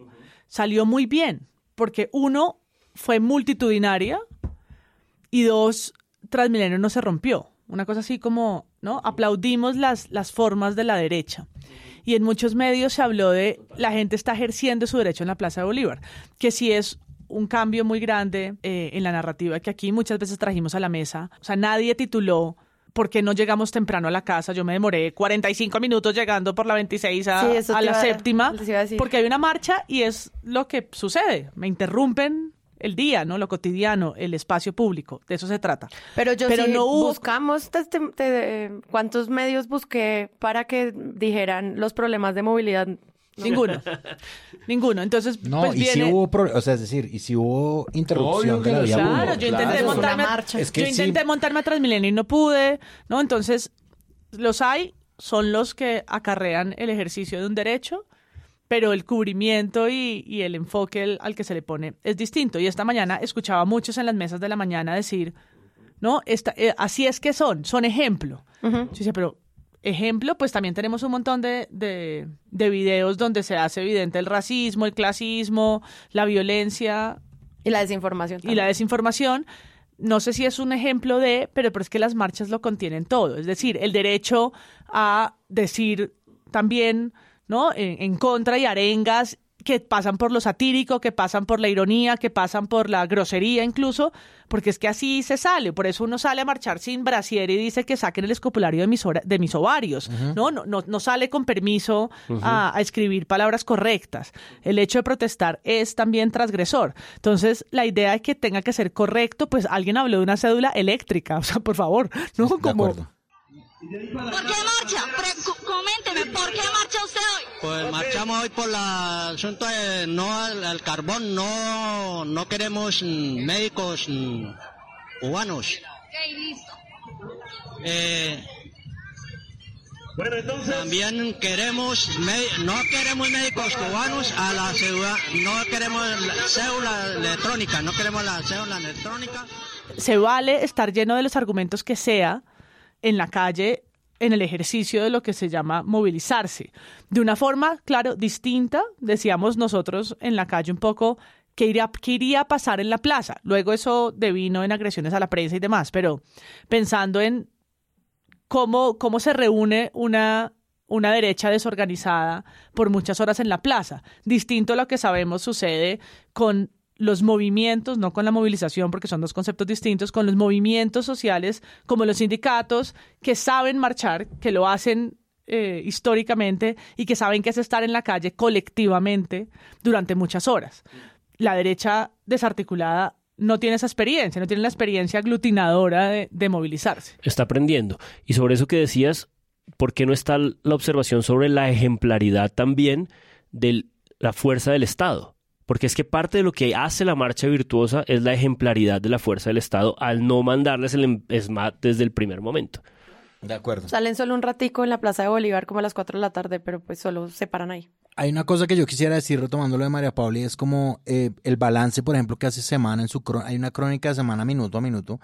Salió muy bien, porque uno fue multitudinaria y dos, Transmilenio no se rompió. Una cosa así como, ¿no? Aplaudimos las, las formas de la derecha. Y en muchos medios se habló de la gente está ejerciendo su derecho en la Plaza de Bolívar, que sí es un cambio muy grande eh, en la narrativa que aquí muchas veces trajimos a la mesa. O sea, nadie tituló ¿por qué no llegamos temprano a la casa? Yo me demoré 45 minutos llegando por la 26 a, Sí, la iba- séptima, porque hay una marcha y es lo que sucede. Me interrumpen el día, ¿no? Lo cotidiano, el espacio público. De eso se trata. Pero yo Pero sí no hubo- buscamos testi- te- cuántos medios busqué para que dijeran los problemas de movilidad. Ninguno. Ninguno. Entonces, No, pues y viene... si hubo, pro- o sea, es decir, y si hubo interrupción Obvio de la vía. Claro, yo intenté Claro. montarme, Es que yo sí. intenté montarme a Transmilenio y no pude, ¿no? Entonces, los hay, son los que acarrean el ejercicio de un derecho, pero el cubrimiento y, y el enfoque al- al que se le pone es distinto. Y esta mañana escuchaba a muchos en las mesas de la mañana decir, ¿no? Esta, eh, así es que son, son ejemplo. Yo decía, pero ejemplo, pues también tenemos un montón de, de, de videos donde se hace evidente el racismo, el clasismo, la violencia, Y la desinformación. y la desinformación. No sé si es un ejemplo de, pero, pero es que las marchas lo contienen todo. Es decir, el derecho a decir también, ¿no? En, en contra y arengas que pasan por lo satírico, que pasan por la ironía, que pasan por la grosería incluso, porque es que así se sale. Por eso uno sale a marchar sin brasier y dice que saquen el escopulario de mis, de mis ovarios. ¿no? No, no, no sale con permiso a, a escribir palabras correctas. El hecho de protestar es también transgresor. Entonces, la idea de que tenga que ser correcto, pues alguien habló de una cédula eléctrica. O sea, por favor, ¿no? Como. ¿Por qué marcha? Pre- cu- coménteme, ¿por qué marcha usted hoy? Pues marchamos hoy por la asunto de no al, al carbón, no, no queremos mm, médicos mm, cubanos. Ok, listo. Eh, También queremos, no queremos médicos cubanos a la ciudad, no queremos la cédula electrónica, no queremos la cédula electrónica. se vale estar lleno de los argumentos que sea en la calle en el ejercicio de lo que se llama movilizarse. De una forma, claro, distinta, decíamos nosotros en la calle un poco que iría, a pasar en la plaza. Luego eso devino en agresiones a la prensa y demás, pero pensando en cómo, cómo se reúne una, una derecha desorganizada por muchas horas en la plaza. Distinto a lo que sabemos sucede con los movimientos, no con la movilización, porque son dos conceptos distintos, con los movimientos sociales como los sindicatos que saben marchar, que lo hacen eh, históricamente y que saben que es estar en la calle colectivamente durante muchas horas. La derecha desarticulada no tiene esa experiencia, no tiene la experiencia aglutinadora de, de movilizarse. Está aprendiendo. Y sobre eso que decías, ¿por qué no está la observación sobre la ejemplaridad también de la fuerza del Estado? Porque es que parte de lo que hace la marcha virtuosa es la ejemplaridad de la fuerza del Estado al no mandarles el em- ESMAD desde el primer momento. De acuerdo. Salen solo un ratico en la Plaza de Bolívar como a las 4 de la tarde, pero pues solo se paran ahí. Hay una cosa que yo quisiera decir retomando lo de María Paula y es como eh, el balance, por ejemplo, que hace semana en su crónica, hay una crónica de semana minuto a minuto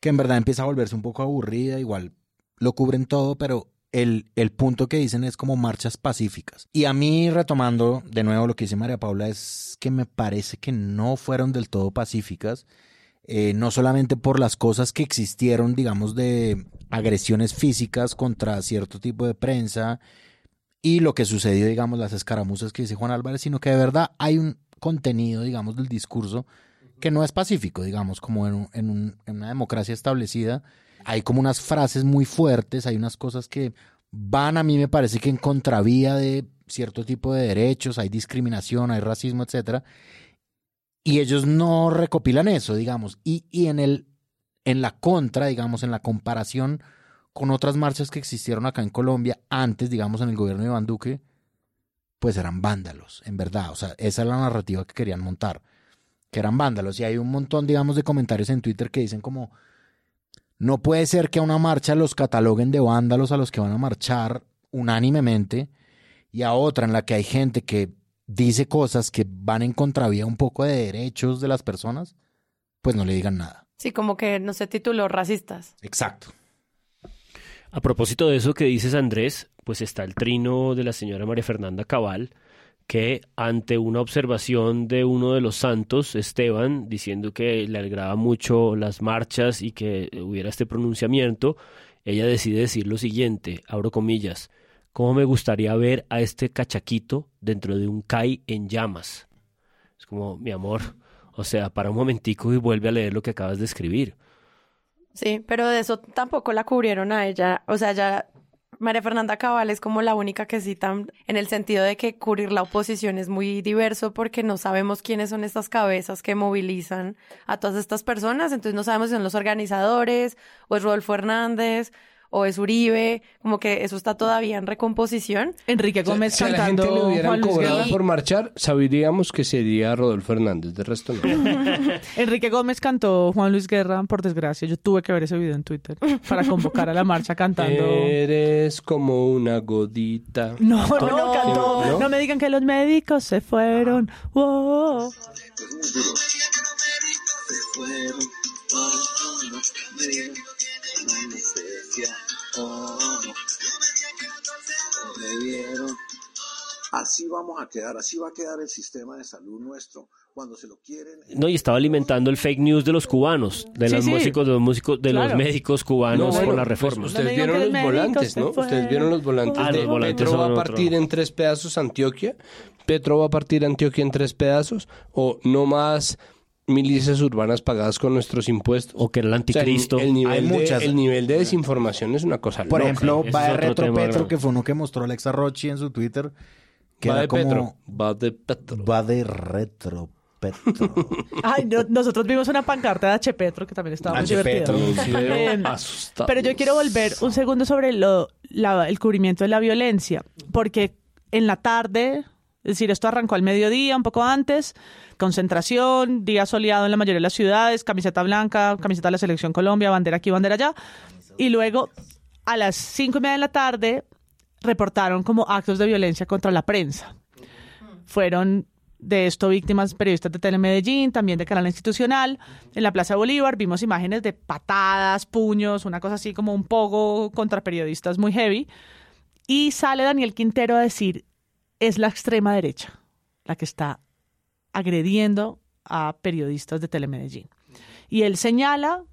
que en verdad empieza a volverse un poco aburrida, igual lo cubren todo, pero el, el punto que dicen es como marchas pacíficas. Y a mí, retomando de nuevo lo que dice María Paula, es que me parece que no fueron del todo pacíficas, eh, no solamente por las cosas que existieron, digamos, de agresiones físicas contra cierto tipo de prensa, y lo que sucedió, digamos, las escaramuzas que dice Juan Álvarez, sino que de verdad hay un contenido, digamos, del discurso que no es pacífico, digamos, como en, en una democracia establecida. Hay como unas frases muy fuertes, hay unas cosas que van a mí me parece que en contravía de cierto tipo de derechos, hay discriminación, hay racismo, etcétera. Y ellos no recopilan eso, digamos. Y, y en el en la contra, digamos, en la comparación con otras marchas que existieron acá en Colombia antes, digamos, en el gobierno de Iván Duque, pues eran vándalos, en verdad. O sea, esa es la narrativa que querían montar, que eran vándalos. Y hay un montón, digamos, de comentarios en Twitter que dicen como, no puede ser que a una marcha los cataloguen de vándalos a los que van a marchar unánimemente y a otra en la que hay gente que dice cosas que van en contravía un poco de derechos de las personas, pues no le digan nada. Sí, como que no se tituló racistas. Exacto. A propósito de eso que dices, Andrés, pues está el trino de la señora María Fernanda Cabal, que ante una observación de uno de los santos, Esteban, diciendo que le alegraba mucho las marchas y que hubiera este pronunciamiento, ella decide decir lo siguiente, abro comillas, ¿cómo me gustaría ver a este cachaquito dentro de un CAI en llamas? Es como, mi amor, o sea, para un momentico y vuelve a leer lo que acabas de escribir. Sí, pero de eso tampoco la cubrieron a ella. O sea, ya María Fernanda Cabal es como la única que citan en el sentido de que cubrir la oposición es muy diverso porque no sabemos quiénes son estas cabezas que movilizan a todas estas personas. Entonces no sabemos si son los organizadores o es Rodolfo Hernández o es Uribe. Como que eso está todavía en recomposición. Enrique Gómez si a la cantando gente le hubieran cobrado por marchar, sabríamos que sería Rodolfo Hernández, de resto no. Enrique Gómez cantó Juan Luis Guerra, por desgracia. Yo tuve que ver ese video en Twitter para convocar a la marcha cantando. Eres como una godita. No, no, ¿No? cantó. ¿No? No me digan que los médicos se fueron. Wow. Así vamos a quedar, así va a quedar el sistema de salud nuestro cuando se lo quieren. No, y estaba alimentando el fake news de los cubanos, de Sí, los sí. músicos, de los músicos, de los médicos cubanos No, bueno, con la pues, reforma. ustedes vieron los volantes, ¿no? Ustedes vieron los volantes Ah, de los volantes Petro va a otro. partir en tres pedazos Antioquia, Petro va a partir Antioquia en tres pedazos, o no más milicias urbanas pagadas con nuestros impuestos. O que era el anticristo. el, nivel Hay de, muchas. el nivel de desinformación es una cosa Por loca. ejemplo, va de Retro Petro, que fue uno que mostró Alexa Rochi en su Twitter. Que Va era de como... Petro. Va de Petro. Va de Retro Petro. Ay, no, nosotros vimos una pancarta de H. Petro que también estaba muy H. Petro, asustados. pero yo quiero volver un segundo sobre lo, la- el cubrimiento de la violencia, porque en la tarde, es decir, esto arrancó al mediodía, un poco antes, concentración, día soleado en la mayoría de las ciudades, camiseta blanca, camiseta de la Selección Colombia, bandera aquí, bandera allá, y luego a las cinco y media de la tarde reportaron como actos de violencia contra la prensa. Fueron de esto víctimas periodistas de Telemedellín, también de Canal Institucional. En la Plaza Bolívar vimos imágenes de patadas, puños, una cosa así como un poco contra periodistas muy heavy. Y sale Daniel Quintero a decir, es la extrema derecha la que está agrediendo a periodistas de Telemedellín. Y él señala,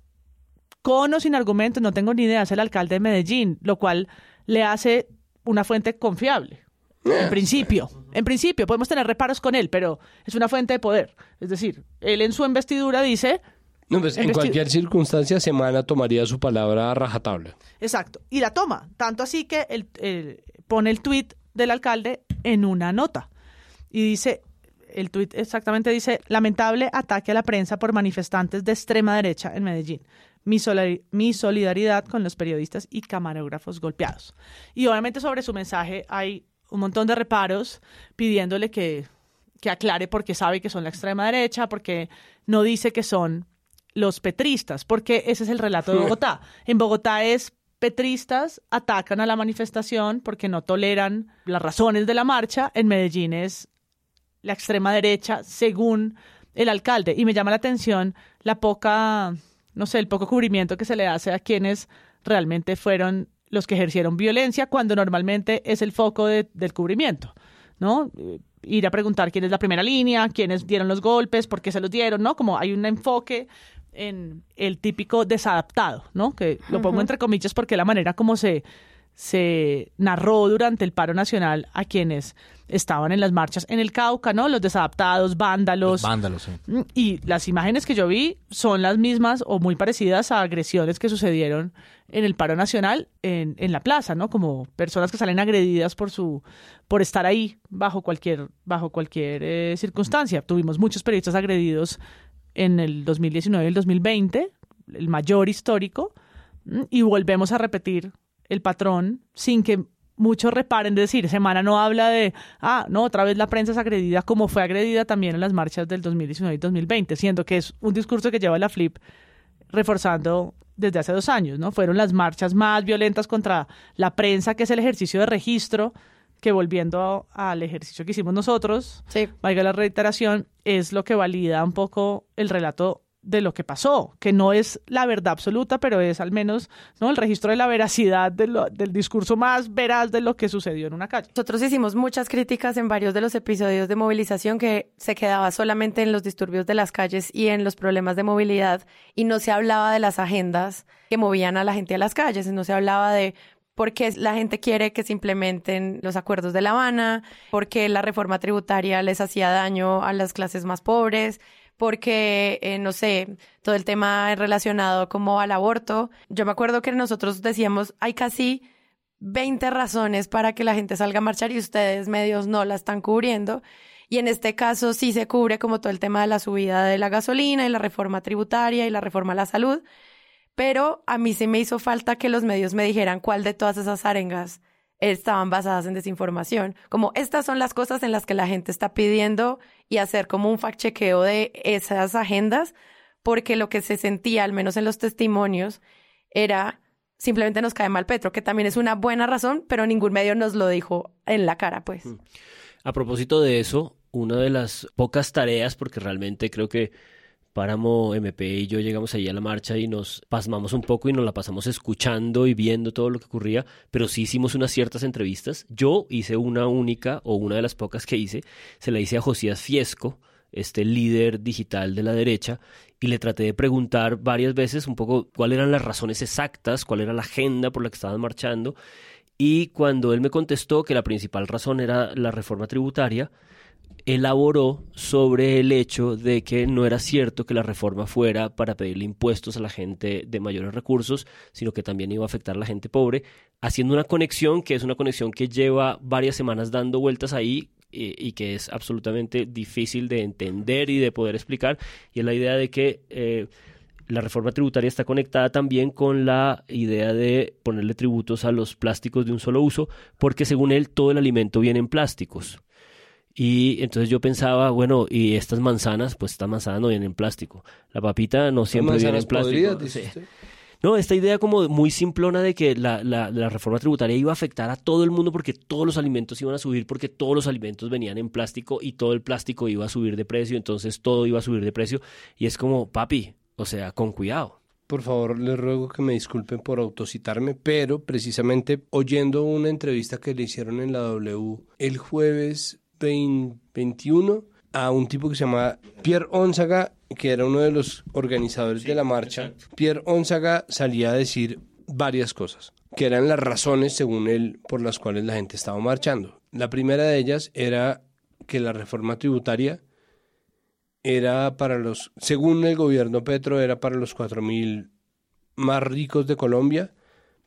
con o sin argumentos, no tengo ni idea, es el alcalde de Medellín, lo cual le hace una fuente confiable. En principio, en principio podemos tener reparos con él, pero es una fuente de poder. Es decir, él en su investidura dice, No, pues, en cualquier circunstancia, Semana tomaría su palabra a rajatabla. exacto, y la toma. Tanto así que él, él pone el tuit del alcalde en una nota y dice, el tuit exactamente dice, lamentable ataque a la prensa por manifestantes de extrema derecha en Medellín. Mi, solidaridad con los periodistas y camarógrafos golpeados. Y obviamente sobre su mensaje hay un montón de reparos pidiéndole que, que aclare porque sabe que son la extrema derecha, porque no dice que son los petristas, porque ese es el relato de Bogotá. En Bogotá es petristas atacan a la manifestación porque no toleran las razones de la marcha. En Medellín es la extrema derecha, según el alcalde. Y me llama la atención la poca, no sé, el poco cubrimiento que se le hace a quienes realmente fueron los que ejercieron violencia, cuando normalmente es el foco de- del cubrimiento, ¿no? Eh, Ir a preguntar quién es la primera línea, quiénes dieron los golpes, por qué se los dieron, ¿no? Como hay un enfoque en el típico desadaptado, ¿no? Que lo pongo entre comillas porque la manera como se, se narró durante el paro nacional a quienes estaban en las marchas en el Cauca, ¿no? Los desadaptados, vándalos. Vándalos, sí. Mm, Y las imágenes que yo vi son las mismas o muy parecidas a agresiones que sucedieron en el paro nacional en, en la plaza, ¿no? Como personas que salen agredidas por su por estar ahí bajo cualquier bajo cualquier eh, circunstancia. Tuvimos muchos periodistas agredidos en el 2019 y el 2020, el mayor histórico, mm, y volvemos a repetir el patrón sin que muchos reparen, es decir, Semana no habla de, ah, no, otra vez la prensa es agredida como fue agredida también en las marchas del 2019 y 2020, siendo que es un discurso que lleva la FLIP reforzando desde hace dos años, ¿no? Fueron las marchas más violentas contra la prensa, que es el ejercicio de registro, que volviendo al ejercicio que hicimos nosotros, valga la reiteración, es lo que valida un poco el relato de lo que pasó, que no es la verdad absoluta, pero es al menos ¿no? el registro de la veracidad de lo- del discurso más veraz de lo que sucedió en una calle. Nosotros hicimos muchas críticas en varios de los episodios de movilización que se quedaba solamente en los disturbios de las calles y en los problemas de movilidad y no se hablaba de las agendas que movían a la gente a las calles, no se hablaba de por qué la gente quiere que se implementen los acuerdos de La Habana, por qué la reforma tributaria les hacía daño a las clases más pobres, porque, eh, no sé, todo el tema relacionado como al aborto. Yo me acuerdo que nosotros decíamos, hay casi 20 razones para que la gente salga a marchar y ustedes medios no la están cubriendo. Y en este caso sí se cubre como todo el tema de la subida de la gasolina y la reforma tributaria y la reforma a la salud. Pero a mí sí me hizo falta que los medios me dijeran cuál de todas esas arengas estaban basadas en desinformación. Como estas son las cosas en las que la gente está pidiendo y hacer como un fact chequeo de esas agendas, porque lo que se sentía, al menos en los testimonios, era simplemente nos cae mal Petro, que también es una buena razón, pero ningún medio nos lo dijo en la cara, pues. A propósito de eso, una de las pocas tareas, porque realmente creo que Páramo, MP y yo llegamos ahí a la marcha y nos pasmamos un poco y nos la pasamos escuchando y viendo todo lo que ocurría, pero sí hicimos unas ciertas entrevistas. Yo hice una única o una de las pocas que hice, se la hice a Josías Fiesco, este líder digital de la derecha, y le traté de preguntar varias veces un poco cuáles eran las razones exactas, cuál era la agenda por la que estaban marchando, y cuando él me contestó que la principal razón era la reforma tributaria, elaboró sobre el hecho de que no era cierto que la reforma fuera para pedirle impuestos a la gente de mayores recursos, sino que también iba a afectar a la gente pobre, haciendo una conexión que es una conexión que lleva varias semanas dando vueltas ahí eh, y que es absolutamente difícil de entender y de poder explicar, y es la idea de que eh, la reforma tributaria está conectada también con la idea de ponerle tributos a los plásticos de un solo uso, porque según él todo el alimento viene en plásticos. Y entonces yo pensaba, bueno, y estas manzanas, pues esta manzana no viene en plástico. La papita no siempre viene en manzanas plástico. podridas, dice Sí. usted. No, esta idea como muy simplona de que la, la, la reforma tributaria iba a afectar a todo el mundo porque todos los alimentos iban a subir, porque todos los alimentos venían en plástico y todo el plástico iba a subir de precio, entonces todo iba a subir de precio. Y es como, papi, o sea, con cuidado. Por favor, les ruego que me disculpen por autocitarme, pero precisamente oyendo una entrevista que le hicieron en la W el jueves 20 21 a un tipo que se llama Pierre Onzaga, que era uno de los organizadores de la marcha. Pierre Onzaga salía a decir varias cosas, que eran las razones, según él, por las cuales la gente estaba marchando. La primera de ellas era que la reforma tributaria era para los, según el gobierno Petro, era para los cuatro mil más ricos de Colombia,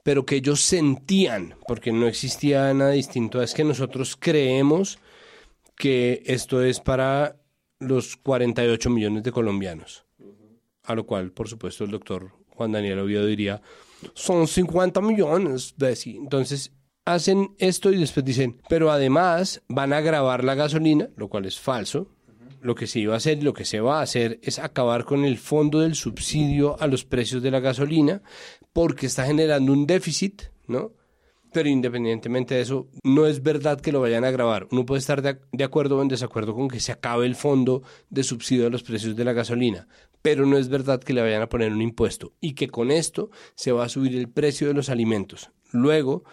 pero que ellos sentían, porque no existía nada distinto, es que nosotros creemos que esto es para los 48 millones de colombianos. A lo cual, por supuesto, el doctor Juan Daniel Oviedo diría, son 50 millones, Bessie. Entonces, hacen esto y después dicen, pero además van a grabar la gasolina, lo cual es falso. Lo que se iba a hacer, lo que se va a hacer es acabar con el fondo del subsidio a los precios de la gasolina, porque está generando un déficit, ¿no? Pero independientemente de eso, no es verdad que lo vayan a grabar. Uno puede estar de, de acuerdo o en desacuerdo con que se acabe el fondo de subsidio a los precios de la gasolina, pero no es verdad que le vayan a poner un impuesto y que con esto se va a subir el precio de los alimentos. Luego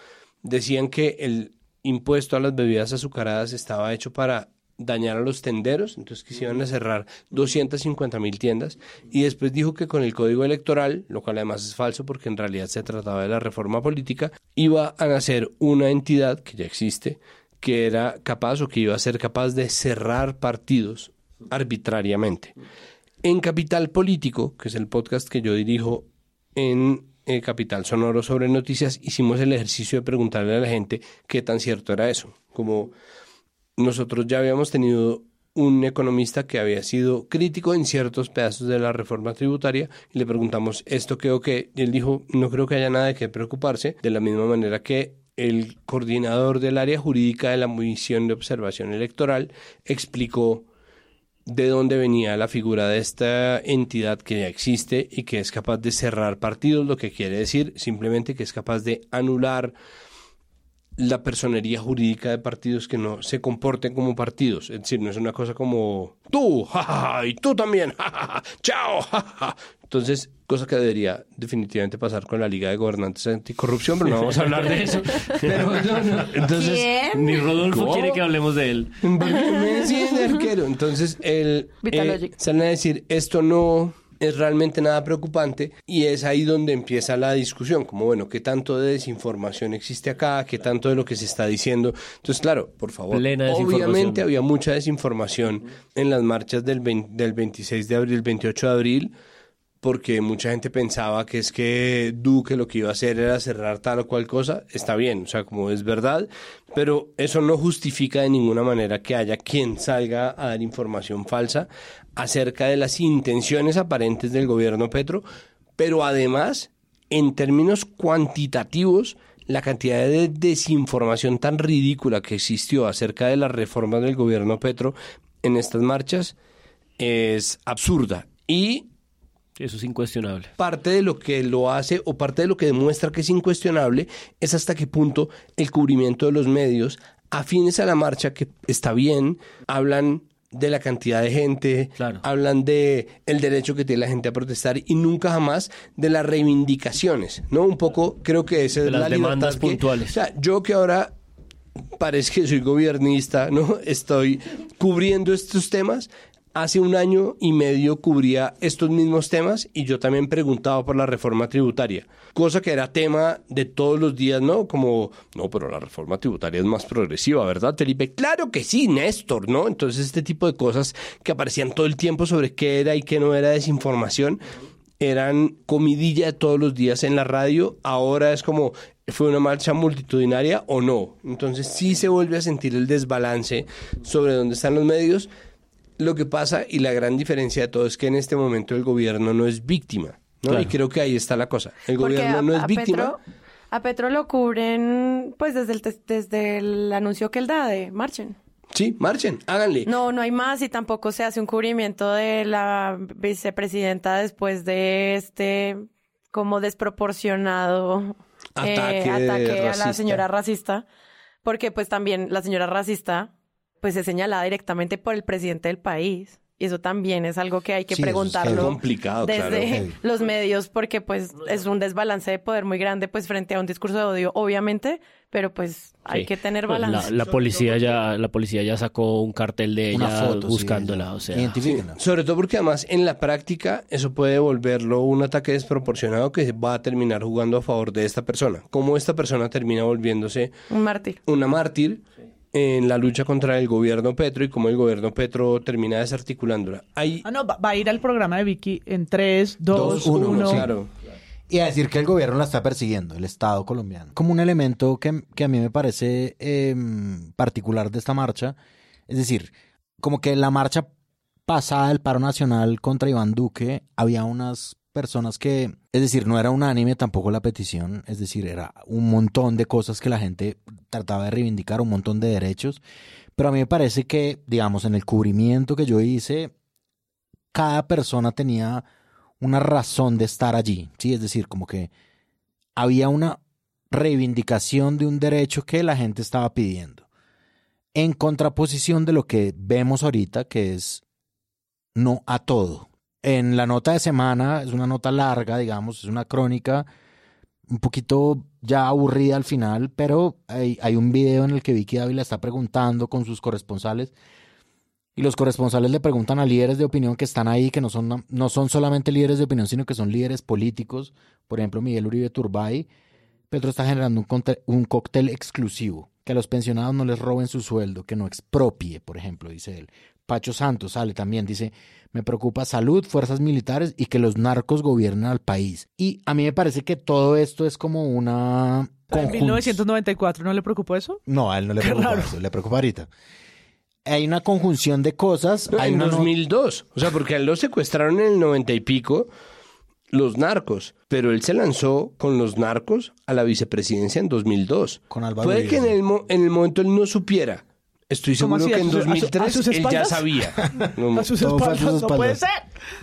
decían que el impuesto a las bebidas azucaradas estaba hecho para dañar a los tenderos, entonces que se iban a cerrar 250 mil tiendas y después dijo que con el código electoral, lo cual además es falso porque en realidad se trataba de la reforma política, iba a nacer una entidad que ya existe que era capaz o que iba a ser capaz de cerrar partidos arbitrariamente. En Capital Político, que es el podcast que yo dirijo en eh, Capital Sonoro sobre noticias, hicimos el ejercicio de preguntarle a la gente qué tan cierto era eso. Como nosotros ya habíamos tenido un economista que había sido crítico en ciertos pedazos de la reforma tributaria y le preguntamos esto qué o qué y él dijo no creo que haya nada de qué preocuparse de la misma manera que el coordinador del área jurídica de la Misión de Observación Electoral explicó de dónde venía la figura de esta entidad que ya existe y que es capaz de cerrar partidos, lo que quiere decir simplemente que es capaz de anular la personería jurídica de partidos que no se comporten como partidos. Es decir, no es una cosa como tú, jajaja, y tú también, jajaja, chao, jajaja. Entonces, cosa que debería definitivamente pasar con la Liga de Gobernantes Anticorrupción, pero no vamos a hablar de eso. Pero, no, no. Entonces, ¿Quién? Ni Rodolfo ¿Cómo? quiere que hablemos de él. porque me decían de arquero. Entonces, el, Vitalogic. eh, salen a decir, esto no es realmente nada preocupante y es ahí donde empieza la discusión, como bueno, qué tanto de desinformación existe acá, qué tanto de lo que se está diciendo. Entonces, claro, por favor, Plena obviamente había mucha desinformación en las marchas del, 20 del 26 de abril, 28 de abril, porque mucha gente pensaba que es que Duque lo que iba a hacer era cerrar tal o cual cosa, está bien, o sea, como es verdad, pero eso no justifica de ninguna manera que haya quien salga a dar información falsa acerca de las intenciones aparentes del gobierno Petro, pero además, en términos cuantitativos, la cantidad de desinformación tan ridícula que existió acerca de las reformas del gobierno Petro en estas marchas es absurda. Y Eso es incuestionable. parte de lo que lo hace o parte de lo que demuestra que es incuestionable es hasta qué punto el cubrimiento de los medios afines a la marcha, que está bien, hablan de la cantidad de gente, hablan de el derecho que tiene la gente a protestar y nunca jamás de las reivindicaciones, ¿no? Un poco creo que esa De es las la libertad demandas que- puntuales. o sea, yo que ahora parece que soy gobernista, ¿no? Estoy cubriendo estos temas. Hace un año y medio cubría estos mismos temas y yo también preguntaba por la reforma tributaria, cosa que era tema de todos los días, ¿no? Como, no, pero la reforma tributaria es más progresiva, ¿verdad, Felipe? Claro que sí, Néstor, ¿no? Entonces este tipo de cosas que aparecían todo el tiempo sobre qué era y qué no era desinformación, eran comidilla de todos los días en la radio, ahora es como fue una marcha multitudinaria o no. Entonces sí se vuelve a sentir el desbalance sobre dónde están los medios. Lo que pasa y la gran diferencia de todo es que en este momento el gobierno no es víctima, ¿no? Claro. Y creo que ahí está la cosa. El Porque gobierno a, no es a víctima. Petro, a Petro lo cubren pues desde el, desde el anuncio que él da de marchen. Sí, marchen, háganle. No, no hay más y tampoco se hace un cubrimiento de la vicepresidenta después de este como desproporcionado eh, Ataque ataque a la señora racista, porque pues también la señora racista pues es señalada directamente por el presidente del país. Y eso también es algo que hay que Sí, es preguntarlo complicado, desde claro. Los medios, porque pues es un desbalance de poder muy grande pues frente a un discurso de odio, obviamente, pero pues hay Sí. que tener Pues balance. La, la policía ya, la policía ya sacó un cartel de Una ella foto, sí, buscándola, o sea. Sí, sobre todo porque además en la práctica eso puede volverlo un ataque desproporcionado que va a terminar jugando a favor de esta persona. Como esta persona termina volviéndose Un mártir. una mártir en la lucha contra el gobierno Petro y cómo el gobierno Petro termina desarticulándola. Hay Ah, no, va, va a ir al programa de Vicky en 3, 2, Dos, uno, 1. sí. claro. Y a decir que el gobierno la está persiguiendo, el Estado colombiano. Como un elemento que, que a mí me parece eh, particular de esta marcha Es decir, como que la marcha pasada del paro nacional contra Iván Duque había unas personas que, es decir, no era unánime tampoco la petición, es decir, era un montón de cosas que la gente trataba de reivindicar, un montón de derechos, pero a mí me parece que, digamos, en el cubrimiento que yo hice, cada persona tenía una razón de estar allí, ¿sí? Es decir, como que había una reivindicación de un derecho que la gente estaba pidiendo, en contraposición de lo que vemos ahorita, que es no a todo. En la nota de semana, es una nota larga, digamos, es una crónica un poquito ya aburrida al final, pero hay, hay un video en el que Vicky Dávila está preguntando con sus corresponsales y los corresponsales le preguntan a líderes de opinión que están ahí, que no son, no son solamente líderes de opinión, sino que son líderes políticos. Por ejemplo, Miguel Uribe Turbay. Petro está generando un, un cóctel exclusivo, que a los pensionados no les roben su sueldo, que no expropie, por ejemplo, dice él. Pacho Santos sale también, dice, me preocupa salud, fuerzas militares y que los narcos gobiernen al país. Y a mí me parece que todo esto es como una... En conjun- 1994 no le preocupó eso. No, a él no le preocupa eso, le preocupa ahorita. Hay una conjunción de cosas. No, hay en una no- 2002. O sea, porque a él lo secuestraron en el 90 y pico los narcos, pero él se lanzó con los narcos a la vicepresidencia en 2002. Con Álvaro Puede que en el, mo- en el momento él no supiera. Estoy ¿Cómo seguro que en ¿A sus- a su- a 2003 sus él ya sabía. No, A sus a espaldas, no puede ser.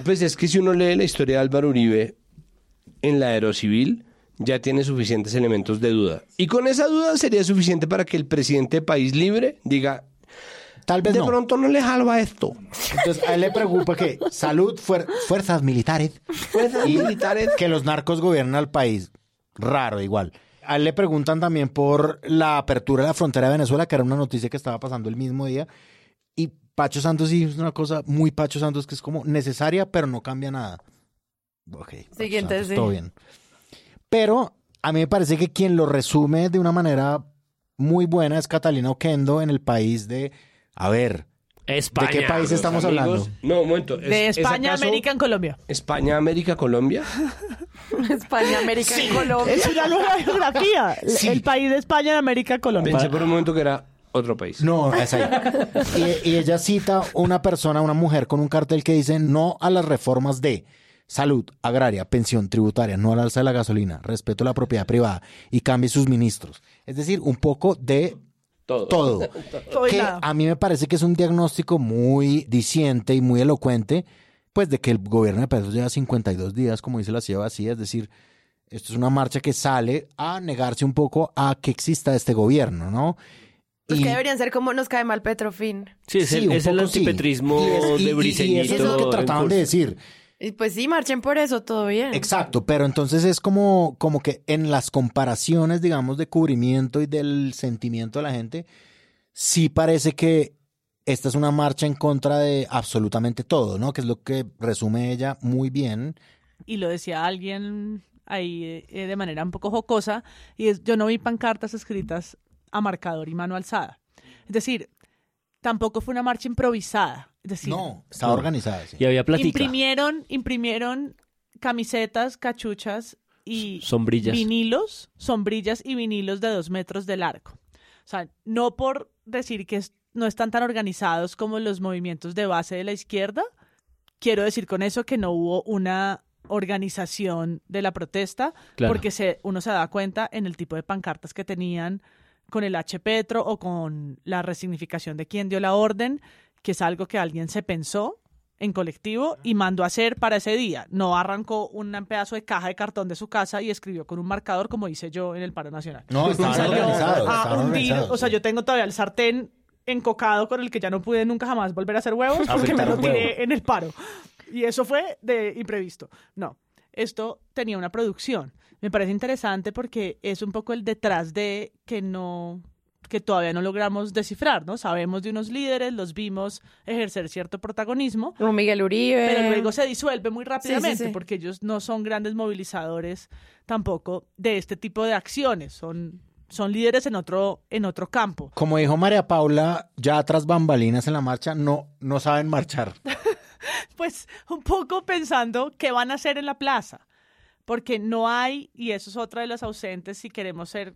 Pues es que si uno lee la historia de Álvaro Uribe en la aerocivil, ya tiene suficientes elementos de duda. Y con esa duda sería suficiente para que el presidente de País Libre diga, Tal vez de no. pronto no le jalo a esto. Entonces a él le preocupa que salud, fuer- fuerzas militares, y que los narcos gobiernen al país. Raro, igual. A él le preguntan también por la apertura de la frontera de Venezuela, que era una noticia que estaba pasando el mismo día. Y Pacho Santos sí es una cosa muy Pacho Santos que es como necesaria, pero no cambia nada. Ok. Siguiente, Santos, sí. Todo bien. Pero a mí me parece que quien lo resume de una manera muy buena es Catalina Oquendo en el país de, a ver, España. ¿de qué país estamos Amigos, hablando? No, un momento. ¿es- De es España, América, en Colombia. España, América, Colombia. España, América y Colombia. Es una nueva geografía. Sí. El país de España, en América, Colombia. Pensé por un momento que era otro país. No, es ahí. Y, y ella cita una persona, una mujer con un cartel que dice no a las reformas de salud, agraria, pensión, tributaria, no al alza de la gasolina, respeto a la propiedad privada y cambie sus ministros. Es decir, un poco de Todo. todo. Que a mí me parece que es un diagnóstico muy diciente y muy elocuente, pues de que el gobierno de Petro lleva 52 días, como dice la ciudad vacía, es decir, esto es una marcha que sale a negarse un poco a que exista este gobierno, ¿no? Pues Y- que deberían ser como nos cae mal Petrofin. Sí, es el, Sí, es el poco sí. antipetrismo Y es- y- y- de y eso es lo que trataban de decir. Y pues sí, marchen por eso, todo bien. Exacto, pero entonces es como, como que en las comparaciones, digamos, de cubrimiento y del sentimiento de la gente, sí parece que esta es una marcha en contra de absolutamente todo, ¿no? Que es lo que resume ella muy bien. y lo decía alguien ahí eh, de manera un poco jocosa, y es, yo no vi pancartas escritas a marcador y mano alzada. Es decir, tampoco fue una marcha improvisada. Decir, No, estaba No. organizada. sí. Y había platica. imprimieron, imprimieron camisetas, cachuchas y Sombrillas. vinilos, sombrillas y vinilos de dos metros de largo. O sea, no por decir que es- no están tan organizados como los movimientos de base de la izquierda, quiero decir con eso que no hubo una organización de la protesta, Claro. porque se, uno se da cuenta en el tipo de pancartas que tenían con el H. Petro o con la resignificación de quién dio la orden, que es algo que alguien se pensó en colectivo y mandó a hacer para ese día. No arrancó un pedazo de caja de cartón de su casa y escribió con un marcador como hice yo en el paro nacional. No, organizados, a hundir, o sea, sí. yo tengo todavía el sartén encocado con el que ya no pude nunca jamás volver a hacer huevos porque me lo tiré en el paro. Y eso fue de imprevisto. No, esto tenía una producción. Me parece interesante porque es un poco el detrás de que no que todavía no logramos descifrar, ¿no? Sabemos de unos líderes, los vimos ejercer cierto protagonismo, Como Miguel Uribe. pero luego se disuelve muy rápidamente sí. porque ellos no son grandes movilizadores tampoco de este tipo de acciones, son son líderes en otro en otro campo. Como dijo María Paula, ya tras bambalinas en la marcha, no, no saben marchar. pues un poco pensando qué van a hacer en la plaza, porque no hay, y eso es otra de las ausentes si queremos ser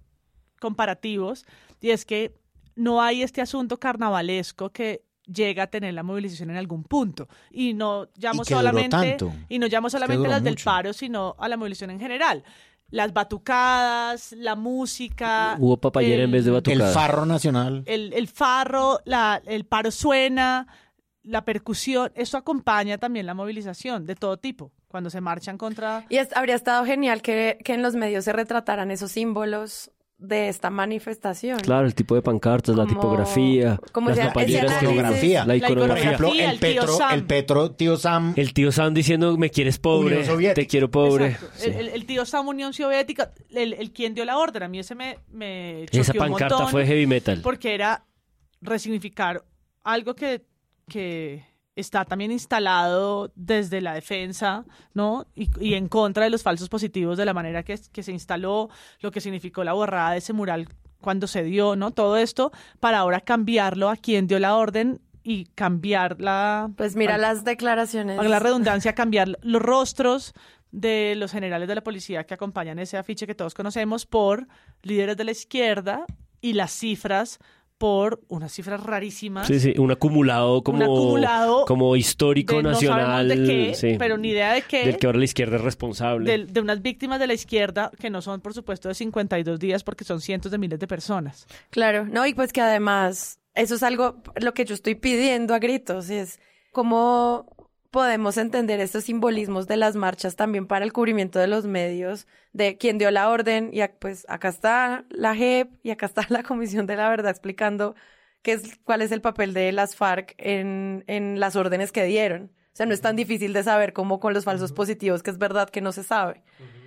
comparativos, y es que no hay este asunto carnavalesco que llega a tener la movilización en algún punto y no llamo Y solamente tanto. y no llamo solamente las del paro sino a la movilización en general las batucadas la música Hubo papayera en el- vez de El batucada. farro nacional. el, el farro, la, el paro suena, la percusión, eso acompaña también la movilización de todo tipo, cuando se marchan contra... Y es- habría estado genial que, que en los medios se retrataran esos símbolos de esta manifestación. Claro, el tipo de pancartas, la tipografía, como las sea, que- iconografía. la La iconografía. Por ejemplo, el Petro, Sam. el Petro, tío Sam. El tío Sam diciendo, me quieres pobre, te quiero pobre. Sí. El, tío Sam Unión Soviética, el, el quien dio la orden, a mí ese me, me Esa un pancarta montón, fue heavy metal. Porque era resignificar algo que, que está también instalado desde la defensa, ¿no? Y, y en contra de los falsos positivos de la manera que, que se instaló, lo que significó la borrada de ese mural cuando se dio, ¿no? Todo esto para ahora cambiarlo a quien dio la orden y cambiar la... Pues mira las declaraciones. Para la redundancia, cambiar los rostros de los generales de la policía que acompañan ese afiche que todos conocemos por líderes de la izquierda y las cifras por unas cifras rarísimas. Sí, sí, un acumulado como, Un acumulado como histórico de nacional. de qué, sí, pero ni idea de qué. Del que ahora la izquierda es responsable. de, de unas víctimas de la izquierda que no son, por supuesto, de 52 días porque son cientos de miles de personas. Claro, no, y pues que además, eso es algo, lo que yo estoy pidiendo a gritos, y es cómo podemos entender estos simbolismos de las marchas también para el cubrimiento de los medios, de quién dio la orden, y pues acá está la JEP y acá está la Comisión de la Verdad explicando qué es, cuál es el papel de las FARC en, en las órdenes que dieron. O sea, no es tan difícil de saber como con los falsos positivos, que es verdad que no se sabe.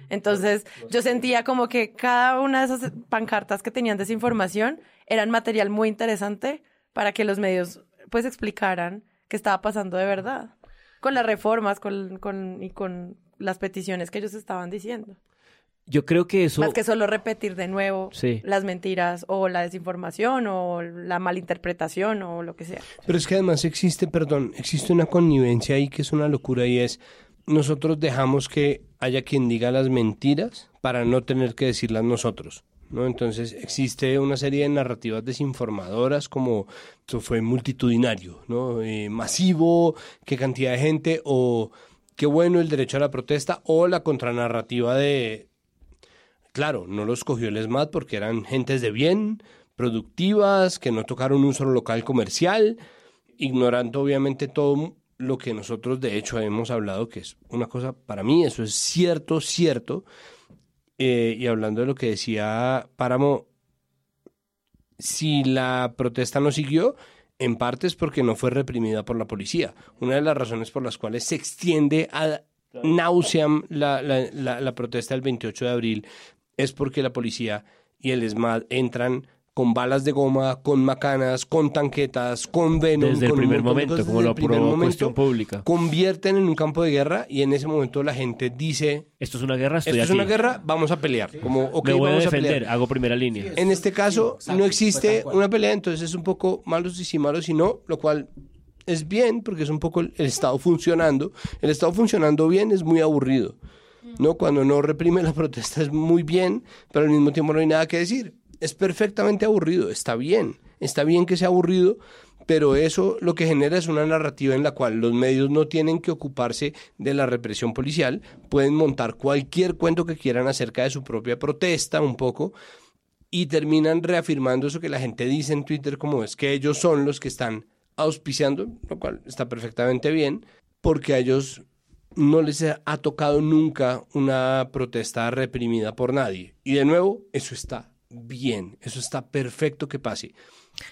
Entonces, yo sentía como que cada una de esas pancartas que tenían desinformación eran material muy interesante para que los medios pues explicaran qué estaba pasando de verdad. Con las reformas con, con, y con las peticiones que ellos estaban diciendo. Yo creo que eso... Más que solo repetir de nuevo Sí. las mentiras o la desinformación o la malinterpretación o lo que sea. Pero es que además existe, perdón, existe una connivencia ahí que es una locura y es nosotros dejamos que haya quien diga las mentiras para no tener que decirlas nosotros. ¿No? Entonces existe una serie de narrativas desinformadoras como fue multitudinario, ¿no? Eh, masivo, qué cantidad de gente o qué bueno el derecho a la protesta o la contranarrativa de Claro, no los cogió el ESMAD porque eran gentes de bien, productivas, que no tocaron un solo local comercial, ignorando obviamente todo lo que nosotros de hecho hemos hablado, que es una cosa, para mí eso es cierto, cierto. Eh, y hablando de lo que decía Páramo, si la protesta no siguió, en parte es porque no fue reprimida por la policía. Una de las razones por las cuales se extiende a nauseam la, la, la, la protesta del 28 de abril es porque la policía y el ESMAD entran con balas de goma, con macanas, con tanquetas, con venom. Desde el con un primer momento, cosas como lo el aprobó Cuestión Pública. Convierten en un campo de guerra y en ese momento la gente dice... Esto es una guerra, estoy Esto es una guerra, vamos a pelear. Como, ok, Me voy a vamos defender, pelear. hago primera línea. En este caso exacto, no fue existe una pelea, entonces es un poco malos y si malos y no, lo cual es bien porque es un poco el, el Estado funcionando. El Estado funcionando bien es muy aburrido. ¿no? Cuando no reprime la protesta es muy bien, pero al mismo tiempo no hay nada que decir. Es perfectamente aburrido, está bien, está bien que sea aburrido, pero eso lo que genera es una narrativa en la cual los medios no tienen que ocuparse de la represión policial, pueden montar cualquier cuento que quieran acerca de su propia protesta un poco y terminan reafirmando eso que la gente dice en Twitter como es que ellos son los que están auspiciando, lo cual está perfectamente bien, porque a ellos no les ha tocado nunca una protesta reprimida por nadie. Y de nuevo, eso está bien, eso está perfecto que pase.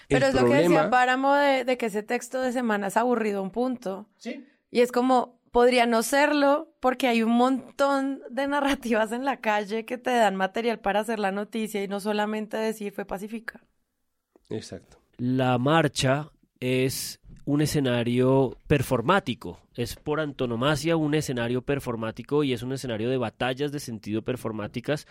Pero El es lo que decía Páramo de, de que ese texto de semana es aburrido un punto. Y es como, podría no serlo porque hay un montón de narrativas en la calle que te dan material para hacer la noticia y no solamente decir fue pacífica. Exacto. La marcha es un escenario performático, es por antonomasia un escenario performático y es un escenario de batallas de sentido performáticas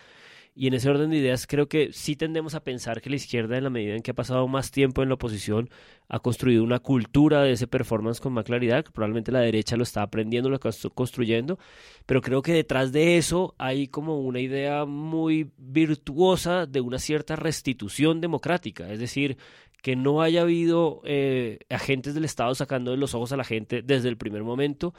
Y en ese orden de ideas creo que sí tendemos a pensar que la izquierda, en la medida en que ha pasado más tiempo en la oposición, ha construido una cultura de ese performance con más claridad, que probablemente la derecha lo está aprendiendo, lo está construyendo, pero creo que detrás de eso hay como una idea muy virtuosa de una cierta restitución democrática, es decir, que no haya habido eh, agentes del Estado sacando de los ojos a la gente desde el primer momento,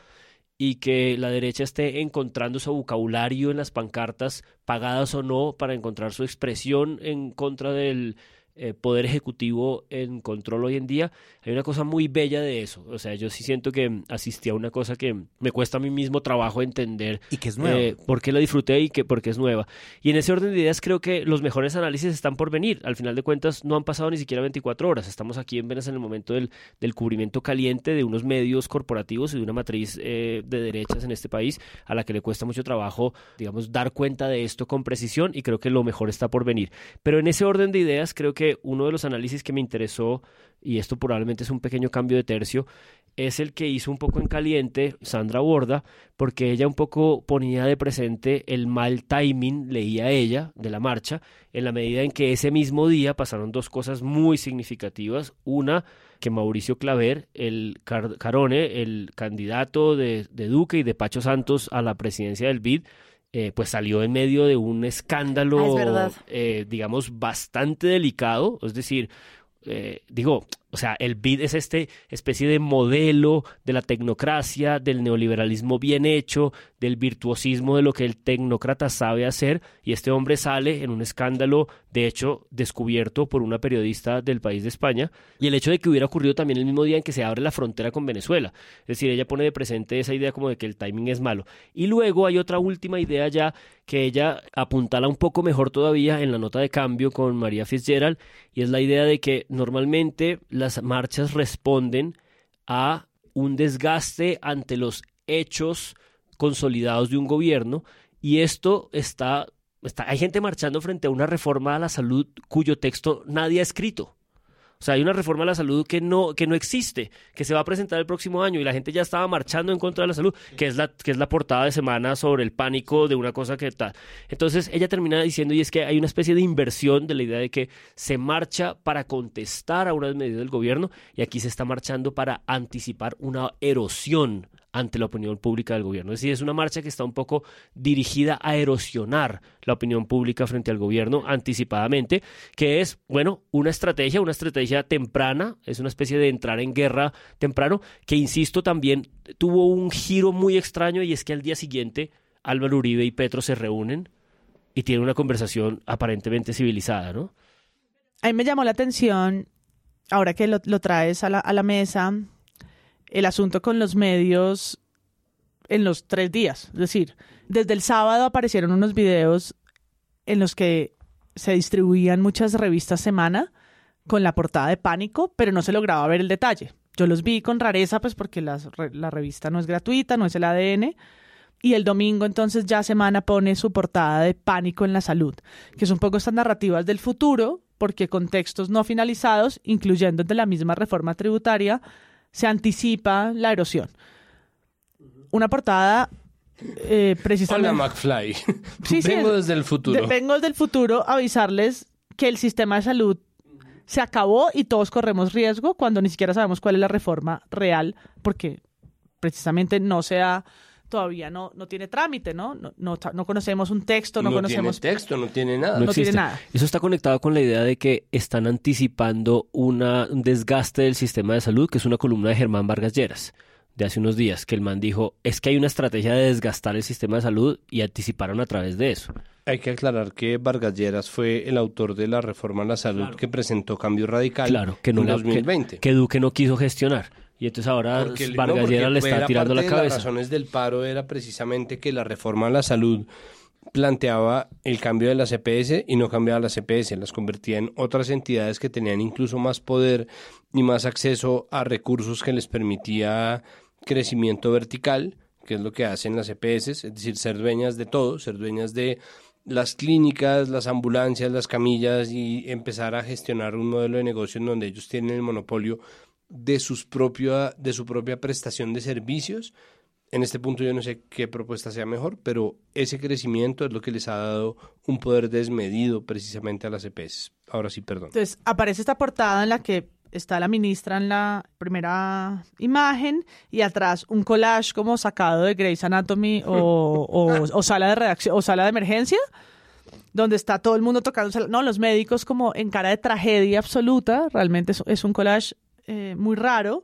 y que la derecha esté encontrando su vocabulario en las pancartas, pagadas o no, para encontrar su expresión en contra del eh, poder ejecutivo en control hoy en día, hay una cosa muy bella de eso. O sea, yo sí siento que asistí a una cosa que me cuesta a mí mismo trabajo entender. Y que es nueva. Eh, por qué la disfruté y que porque es nueva. Y en ese orden de ideas creo que los mejores análisis están por venir. Al final de cuentas no han pasado ni siquiera 24 horas. Estamos aquí en Venezuela en el momento del, del cubrimiento caliente de unos medios corporativos y de una matriz eh, de derechas en este país a la que le cuesta mucho trabajo, digamos, dar cuenta de esto con precisión y creo que lo mejor está por venir. Pero en ese orden de ideas creo que uno de los análisis que me interesó, y esto probablemente es un pequeño cambio de tercio, es el que hizo un poco en caliente Sandra Borda, porque ella un poco ponía de presente el mal timing, leía ella, de la marcha, en la medida en que ese mismo día pasaron dos cosas muy significativas. Una, que Mauricio Claver, el Carone, el candidato de, de Duque y de Pacho Santos a la presidencia del BID, eh, pues salió en medio de un escándalo, Ah, eh, digamos, bastante delicado. Es decir, eh, digo, o sea, el BID es este especie de modelo de la tecnocracia, del neoliberalismo bien hecho, del virtuosismo de lo que el tecnócrata sabe hacer, y este hombre sale en un escándalo, de hecho, descubierto por una periodista del país de España, y el hecho de que hubiera ocurrido también el mismo día en que se abre la frontera con Venezuela. Es decir, ella pone de presente esa idea como de que el timing es malo. Y luego hay otra última idea ya que ella apuntala un poco mejor todavía en la nota de cambio con María Fitzgerald, y es la idea de que normalmente las marchas responden a un desgaste ante los hechos consolidados de un gobierno y esto está, está hay gente marchando frente a una reforma a la salud cuyo texto nadie ha escrito. O sea, hay una reforma a la salud que no, que no existe, que se va a presentar el próximo año y la gente ya estaba marchando en contra de la salud, que es la, que es la portada de semana sobre el pánico de una cosa que tal. Entonces ella termina diciendo, y es que hay una especie de inversión de la idea de que se marcha para contestar a unas medidas del gobierno y aquí se está marchando para anticipar una erosión ante la opinión pública del gobierno. Es decir, es una marcha que está un poco dirigida a erosionar la opinión pública frente al gobierno anticipadamente, que es, bueno, una estrategia, una estrategia temprana, es una especie de entrar en guerra temprano, que, insisto, también tuvo un giro muy extraño y es que al día siguiente Álvaro Uribe y Petro se reúnen y tienen una conversación aparentemente civilizada, ¿no? A mí me llamó la atención, ahora que lo, traes a la mesa, el asunto con los medios en los tres días. Es decir, desde el sábado aparecieron unos videos en los que se distribuían muchas revistas semana con la portada de pánico, pero no se lograba ver el detalle. Yo los vi con rareza, pues porque la revista no es gratuita, no es el ADN. Y el domingo entonces ya Semana pone su portada de Pánico en la Salud, que es un poco estas narrativas del futuro, porque con textos no finalizados, incluyendo de la misma reforma tributaria, se anticipa la erosión. Una portada eh, precisamente... Hola McFly. Sí, Vengo es- desde el futuro. de- vengo desde el futuro a avisarles que el sistema de salud se acabó y todos corremos riesgo cuando ni siquiera sabemos cuál es la reforma real, porque precisamente no sea todavía no, no tiene trámite, ¿no? No, no, no conocemos un texto, no, conocemos tiene texto, no tiene nada. No tiene existe. nada. Eso está conectado con la idea de que están anticipando una, un desgaste del sistema de salud, que es una columna de Germán Vargas Lleras de hace unos días, que el man dijo, es que hay una estrategia de desgastar el sistema de salud y anticiparon a través de eso. Hay que aclarar que Vargas Lleras fue el autor de la reforma a la salud que presentó Cambio Radical Claro, que no en la- 2020. Que, que Duque no quiso gestionar. Y entonces ahora Porque el- no, Vargas porque Lleras le está tirando la de cabeza. Las razones del paro era precisamente que la reforma a la salud planteaba el cambio de las EPS y no cambiaba las EPS, las convertía en otras entidades que tenían incluso más poder y más acceso a recursos que les permitía crecimiento vertical, que es lo que hacen las EPS, es decir, ser dueñas de todo, ser dueñas de las clínicas, las ambulancias, las camillas y empezar a gestionar un modelo de negocio en donde ellos tienen el monopolio de sus propia, de su propia prestación de servicios En este punto yo no sé qué propuesta sea mejor, pero ese crecimiento es lo que les ha dado un poder desmedido precisamente a las EPS. Ahora sí, perdón. Entonces aparece esta portada en la que está la ministra en la primera imagen y atrás un collage como sacado de Grey's Anatomy o, o- sala de redacción o sala de emergencia donde está todo el mundo tocando, no, los médicos como en cara de tragedia absoluta, realmente es un collage eh, muy raro,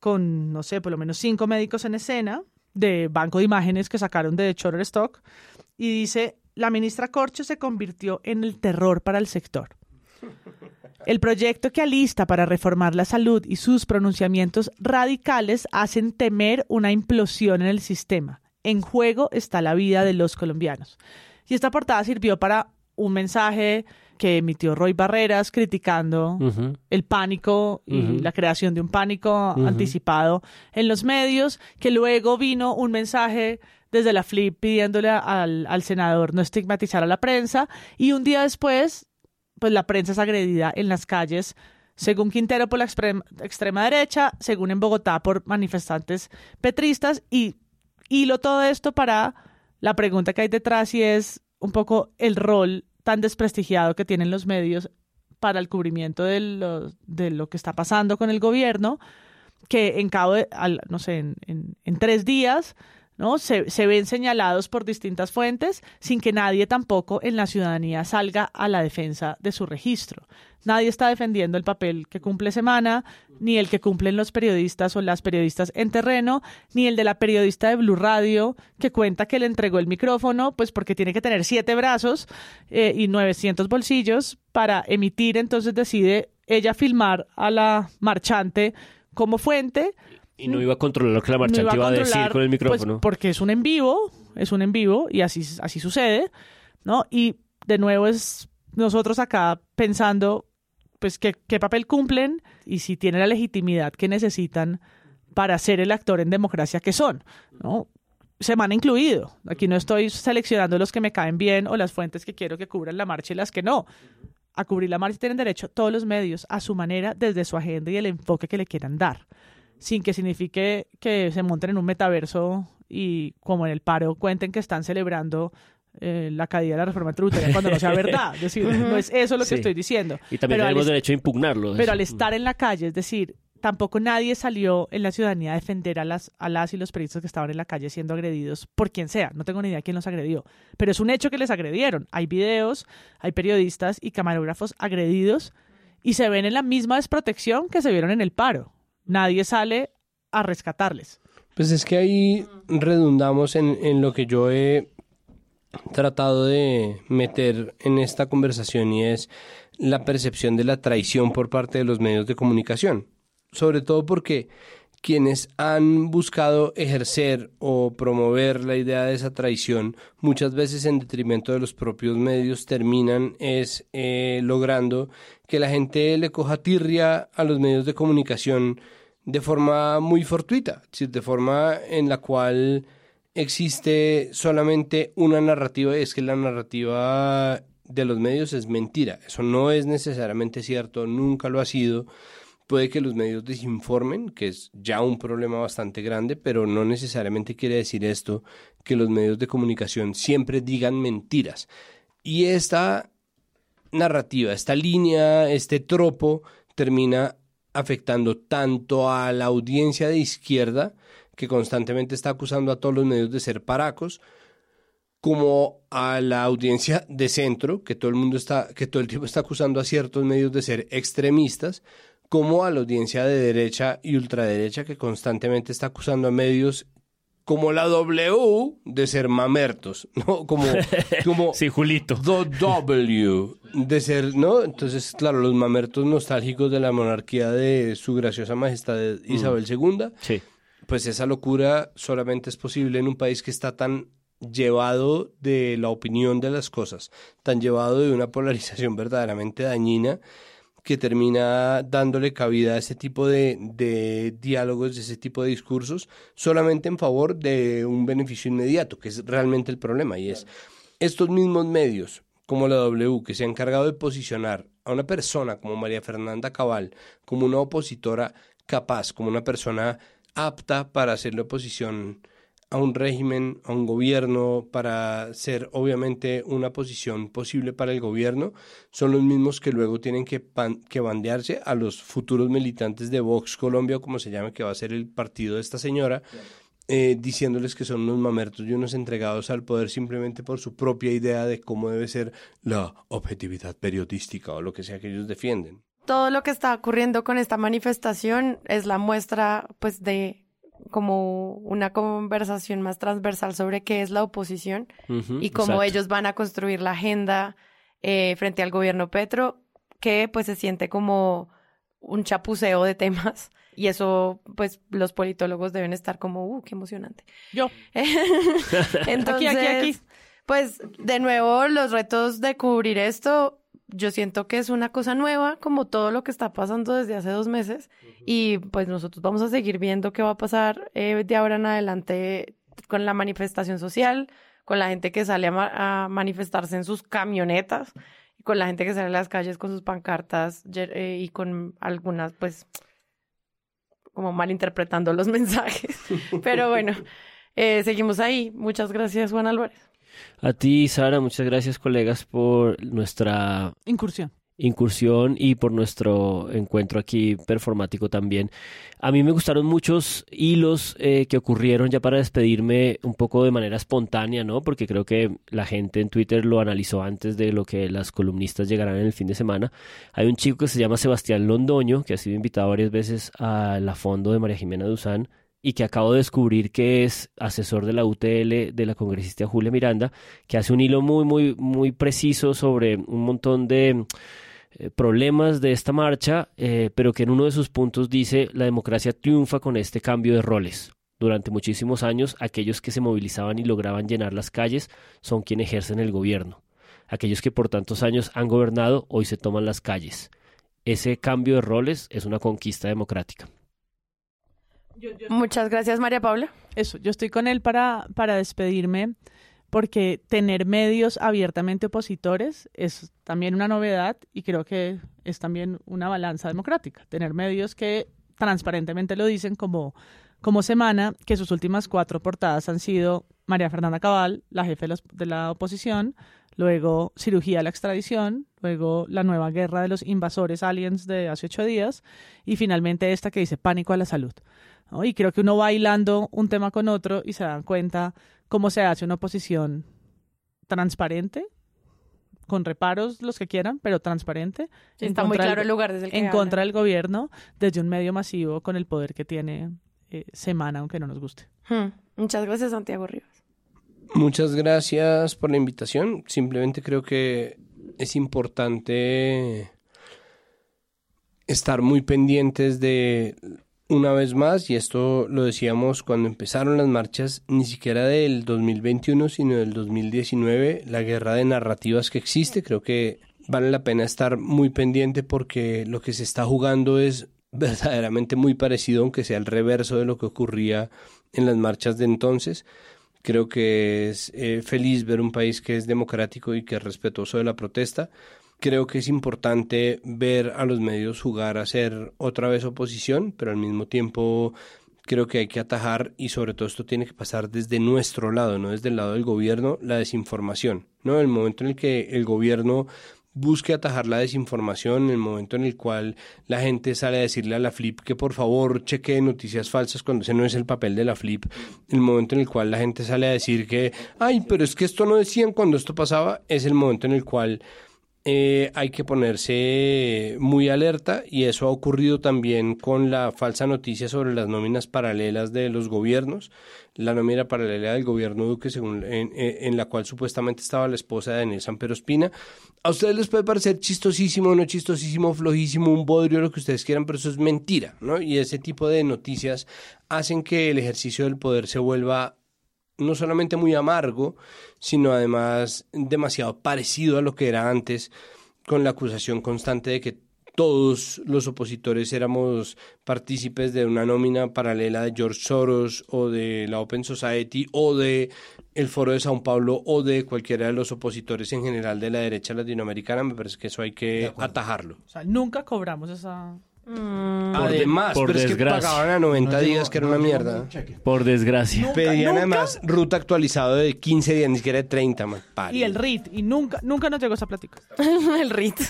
con, no sé, por lo menos cinco médicos en escena, de banco de imágenes que sacaron de Shutterstock, y dice, la ministra Corcho se convirtió en el terror para el sector. El proyecto que alista para reformar la salud y sus pronunciamientos radicales hacen temer una implosión en el sistema. En juego está la vida de los colombianos. Y esta portada sirvió para un mensaje que emitió Roy Barreras criticando el pánico y la creación de un pánico anticipado en los medios, que luego vino un mensaje desde la FLIP pidiéndole al, al senador no estigmatizar a la prensa y un día después, pues la prensa es agredida en las calles, según Quintero por la extrem- extrema derecha, según en Bogotá por manifestantes petristas y hilo todo esto para la pregunta que hay detrás y es un poco el rol tan desprestigiado que tienen los medios para el cubrimiento de lo, de lo que está pasando con el gobierno, que en cabo de, al- no sé, en, en- en tres días, ¿no? Se, ven señalados por distintas fuentes sin que nadie tampoco en la ciudadanía salga a la defensa de su registro. Nadie está defendiendo el papel que cumple Semana, ni el que cumplen los periodistas o las periodistas en terreno, ni el de la periodista de Blue Radio que cuenta que le entregó el micrófono, pues porque tiene que tener siete brazos eh, y 900 bolsillos para emitir, entonces decide ella filmar a la marchante como fuente Y no iba a controlar lo que la no marchante iba a, decir con el pues, micrófono. porque es un en vivo, es un en vivo y así, así sucede, ¿no? Y de nuevo es nosotros acá pensando, pues, qué, qué papel cumplen y si tienen la legitimidad que necesitan para ser el actor en democracia que son, ¿no? Semana incluido. Aquí no estoy seleccionando los que me caen bien o las fuentes que quiero que cubran la marcha y las que no. A cubrir la marcha tienen derecho todos los medios, a su manera, desde su agenda y el enfoque que le quieran dar sin que signifique que se monten en un metaverso y como en el paro cuenten que están celebrando eh, la caída de la reforma tributaria cuando no sea verdad. Es decir, no es eso lo que Sí. estoy diciendo. Y también Pero tenemos derecho a impugnarlo. Pero al estar en la calle, es decir, tampoco nadie salió en la ciudadanía a defender a las, a las y los periodistas que estaban en la calle siendo agredidos por quien sea. No tengo ni idea quién los agredió. Pero es un hecho que les agredieron. Hay videos, hay periodistas y camarógrafos agredidos y se ven en la misma desprotección que se vieron en el paro. Nadie sale a rescatarles. Pues es que ahí redundamos en, en lo que yo he tratado de meter en esta conversación y es la percepción de la traición por parte de los medios de comunicación. Sobre todo porque quienes han buscado ejercer o promover la idea de esa traición, muchas veces en detrimento de los propios medios, terminan es eh, logrando que la gente le coja tirria a los medios de comunicación de forma muy fortuita, de forma en la cual existe solamente una narrativa y es que la narrativa de los medios es mentira. Eso no es necesariamente cierto, nunca lo ha sido. Puede que los medios desinformen, que es ya un problema bastante grande, pero no necesariamente quiere decir esto que los medios de comunicación siempre digan mentiras. Y esta narrativa, esta línea, este tropo termina afectando tanto a la audiencia de izquierda, que constantemente está acusando a todos los medios de ser paracos, como a la audiencia de centro, que todo el mundo está, que todo el tiempo está acusando a ciertos medios de ser extremistas, como a la audiencia de derecha y ultraderecha, que constantemente está acusando a medios como la W de ser mamertos, ¿no? Como, como sí, Julito. The W de ser, ¿no? Entonces, claro, los mamertos nostálgicos de la monarquía de su graciosa majestad Isabel II, Sí. pues esa locura solamente es posible en un país que está tan llevado de la opinión de las cosas, tan llevado de una polarización verdaderamente dañina que termina dándole cabida a ese tipo de, de diálogos, de ese tipo de discursos, solamente en favor de un beneficio inmediato, que es realmente el problema, y es estos mismos medios, como la W, que se han encargado de posicionar a una persona como María Fernanda Cabal como una opositora capaz, como una persona apta para hacerle oposición a un régimen, a un gobierno, para ser obviamente una posición posible para el gobierno, son los mismos que luego tienen que, que bandearse a los futuros militantes de Vox Colombia, como se llama, que va a ser el partido de esta señora, eh, diciéndoles que son unos mamertos y unos entregados al poder simplemente por su propia idea de cómo debe ser la objetividad periodística o lo que sea que ellos defienden. Todo lo que está ocurriendo con esta manifestación es la muestra, pues, de como una conversación más transversal sobre qué es la oposición y cómo exacto. ellos van a construir la agenda eh, frente al gobierno Petro, que pues se siente como un chapuceo de temas. Y eso, pues, los politólogos deben estar como, uh, qué emocionante. Yo. Entonces, Aquí, aquí, aquí. pues, de nuevo, los retos de cubrir esto, yo siento que es una cosa nueva, como todo lo que está pasando desde hace dos meses. Y pues nosotros vamos a seguir viendo qué va a pasar eh, de ahora en adelante con la manifestación social, con la gente que sale a, ma- a manifestarse en sus camionetas, y con la gente que sale a las calles con sus pancartas eh, y con algunas, pues, como malinterpretando los mensajes. Pero bueno, eh, seguimos ahí. Muchas gracias, Juan Álvarez. A ti, Sara, muchas gracias, colegas, por nuestra Incursión. incursión y por nuestro encuentro aquí performático también. A mí me gustaron muchos hilos eh, que ocurrieron ya para despedirme un poco de manera espontánea, ¿no? Porque creo que la gente en Twitter lo analizó antes de lo que las columnistas llegarán en el fin de semana. Hay un chico que se llama Sebastián Londoño, que ha sido invitado varias veces a la fondo de María Jimena Duzán y que acabo de descubrir que es asesor de la UTL de la congresista Julia Miranda, que hace un hilo muy, muy, muy preciso sobre un montón de eh, problemas de esta marcha, eh, pero que en uno de sus puntos dice la democracia triunfa con este cambio de roles. Durante muchísimos años, aquellos que se movilizaban y lograban llenar las calles son quienes ejercen el gobierno. Aquellos que por tantos años han gobernado hoy se toman las calles. Ese cambio de roles es una conquista democrática. Muchas gracias, María Paula. Eso, yo estoy con él para, para despedirme porque tener medios abiertamente opositores es también una novedad y creo que es también una balanza democrática. Tener medios que transparentemente lo dicen como, como Semana, que sus últimas cuatro portadas han sido María Fernanda Cabal, la jefe de, la oposición, luego cirugía a la extradición, luego la nueva guerra de los invasores aliens de hace ocho días y finalmente esta que dice pánico a la salud. ¿no? Y creo que uno va hilando un tema con otro y se dan cuenta cómo se hace una oposición transparente, con reparos los que quieran, pero transparente. Sí, en está muy contra del claro el go- lugar desde el que En habla. contra del gobierno, desde un medio masivo con el poder que tiene eh, Semana, aunque no nos guste. Hmm. Muchas gracias, Santiago Rivas. Muchas gracias por la invitación. Simplemente creo que es importante estar muy pendientes de una vez más, y esto lo decíamos cuando empezaron las marchas, ni siquiera del 2021, sino del 2019, la guerra de narrativas que existe. Creo que vale la pena estar muy pendiente porque lo que se está jugando es verdaderamente muy parecido, aunque sea el reverso de lo que ocurría en las marchas de entonces. Creo que es eh, feliz ver un país que es democrático y que es respetuoso de la protesta. Creo que es importante ver a los medios jugar a ser otra vez oposición, pero al mismo tiempo creo que hay que atajar y sobre todo esto tiene que pasar desde nuestro lado, no desde el lado del gobierno, la desinformación, ¿no? El momento en el que el gobierno busque atajar la desinformación en el momento en el cual la gente sale a decirle a la FLIP que por favor chequee noticias falsas cuando ese no es el papel de la FLIP, el momento en el cual la gente sale a decir que, ay, pero es que esto no decían cuando esto pasaba, es el momento en el cual eh, hay que ponerse muy alerta y eso ha ocurrido también con la falsa noticia sobre las nóminas paralelas de los gobiernos, la nómina paralela del gobierno Duque, según en, en- la cual supuestamente estaba la esposa de Daniel Sanpero Espina. A ustedes les puede parecer chistosísimo, no chistosísimo, flojísimo, un bodrio, lo que ustedes quieran, pero eso es mentira, ¿no? Y ese tipo de noticias hacen que el ejercicio del poder se vuelva no solamente muy amargo, sino además demasiado parecido a lo que era antes, con la acusación constante de que todos los opositores éramos partícipes de una nómina paralela de George Soros o de la Open Society o de el Foro de Sao Paulo o de cualquiera de los opositores en general de la derecha latinoamericana. Me parece que eso hay que atajarlo. O sea, nunca cobramos esa, Por de- Además, por pero es que desgracia. pagaban a 90 No días, que era no una mierda. Por desgracia. Pedían nunca. además ruta actualizado de 15 días, ni siquiera de 30, man. Pari. Y el RIT. Y nunca, nunca nos llegó esa plática. el RIT.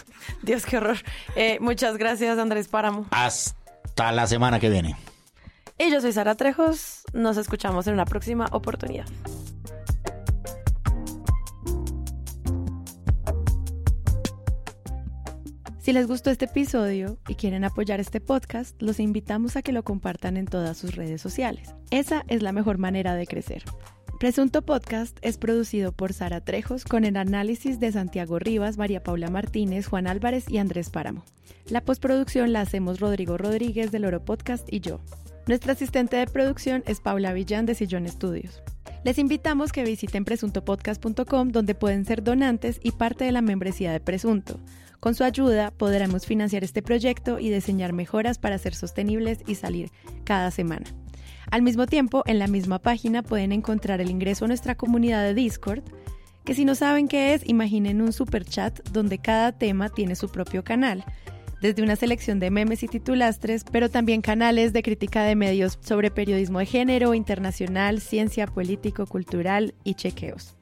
Dios, qué horror. Eh, muchas gracias, Andrés Páramo. Hasta la semana que viene. Y yo soy Sara Trejos. Nos escuchamos en una próxima oportunidad. Si les gustó este episodio y quieren apoyar este podcast, los invitamos a que lo compartan en todas sus redes sociales. Esa es la mejor manera de crecer. Presunto Podcast es producido por Sara Trejos con el análisis de Santiago Rivas, María Paula Martínez, Juan Álvarez y Andrés Páramo. La postproducción la hacemos Rodrigo Rodríguez del Oro Podcast y yo. Nuestra asistente de producción es Paula Villán de Sillón Estudios. Les invitamos que visiten presuntopodcast.com donde pueden ser donantes y parte de la membresía de Presunto. Con su ayuda podremos financiar este proyecto y diseñar mejoras para ser sostenibles y salir cada semana. Al mismo tiempo, en la misma página pueden encontrar el ingreso a nuestra comunidad de Discord, que si no saben qué es, imaginen un super chat donde cada tema tiene su propio canal, desde una selección de memes y titulastres, pero también canales de crítica de medios sobre periodismo de género, internacional, ciencia, político, cultural y chequeos.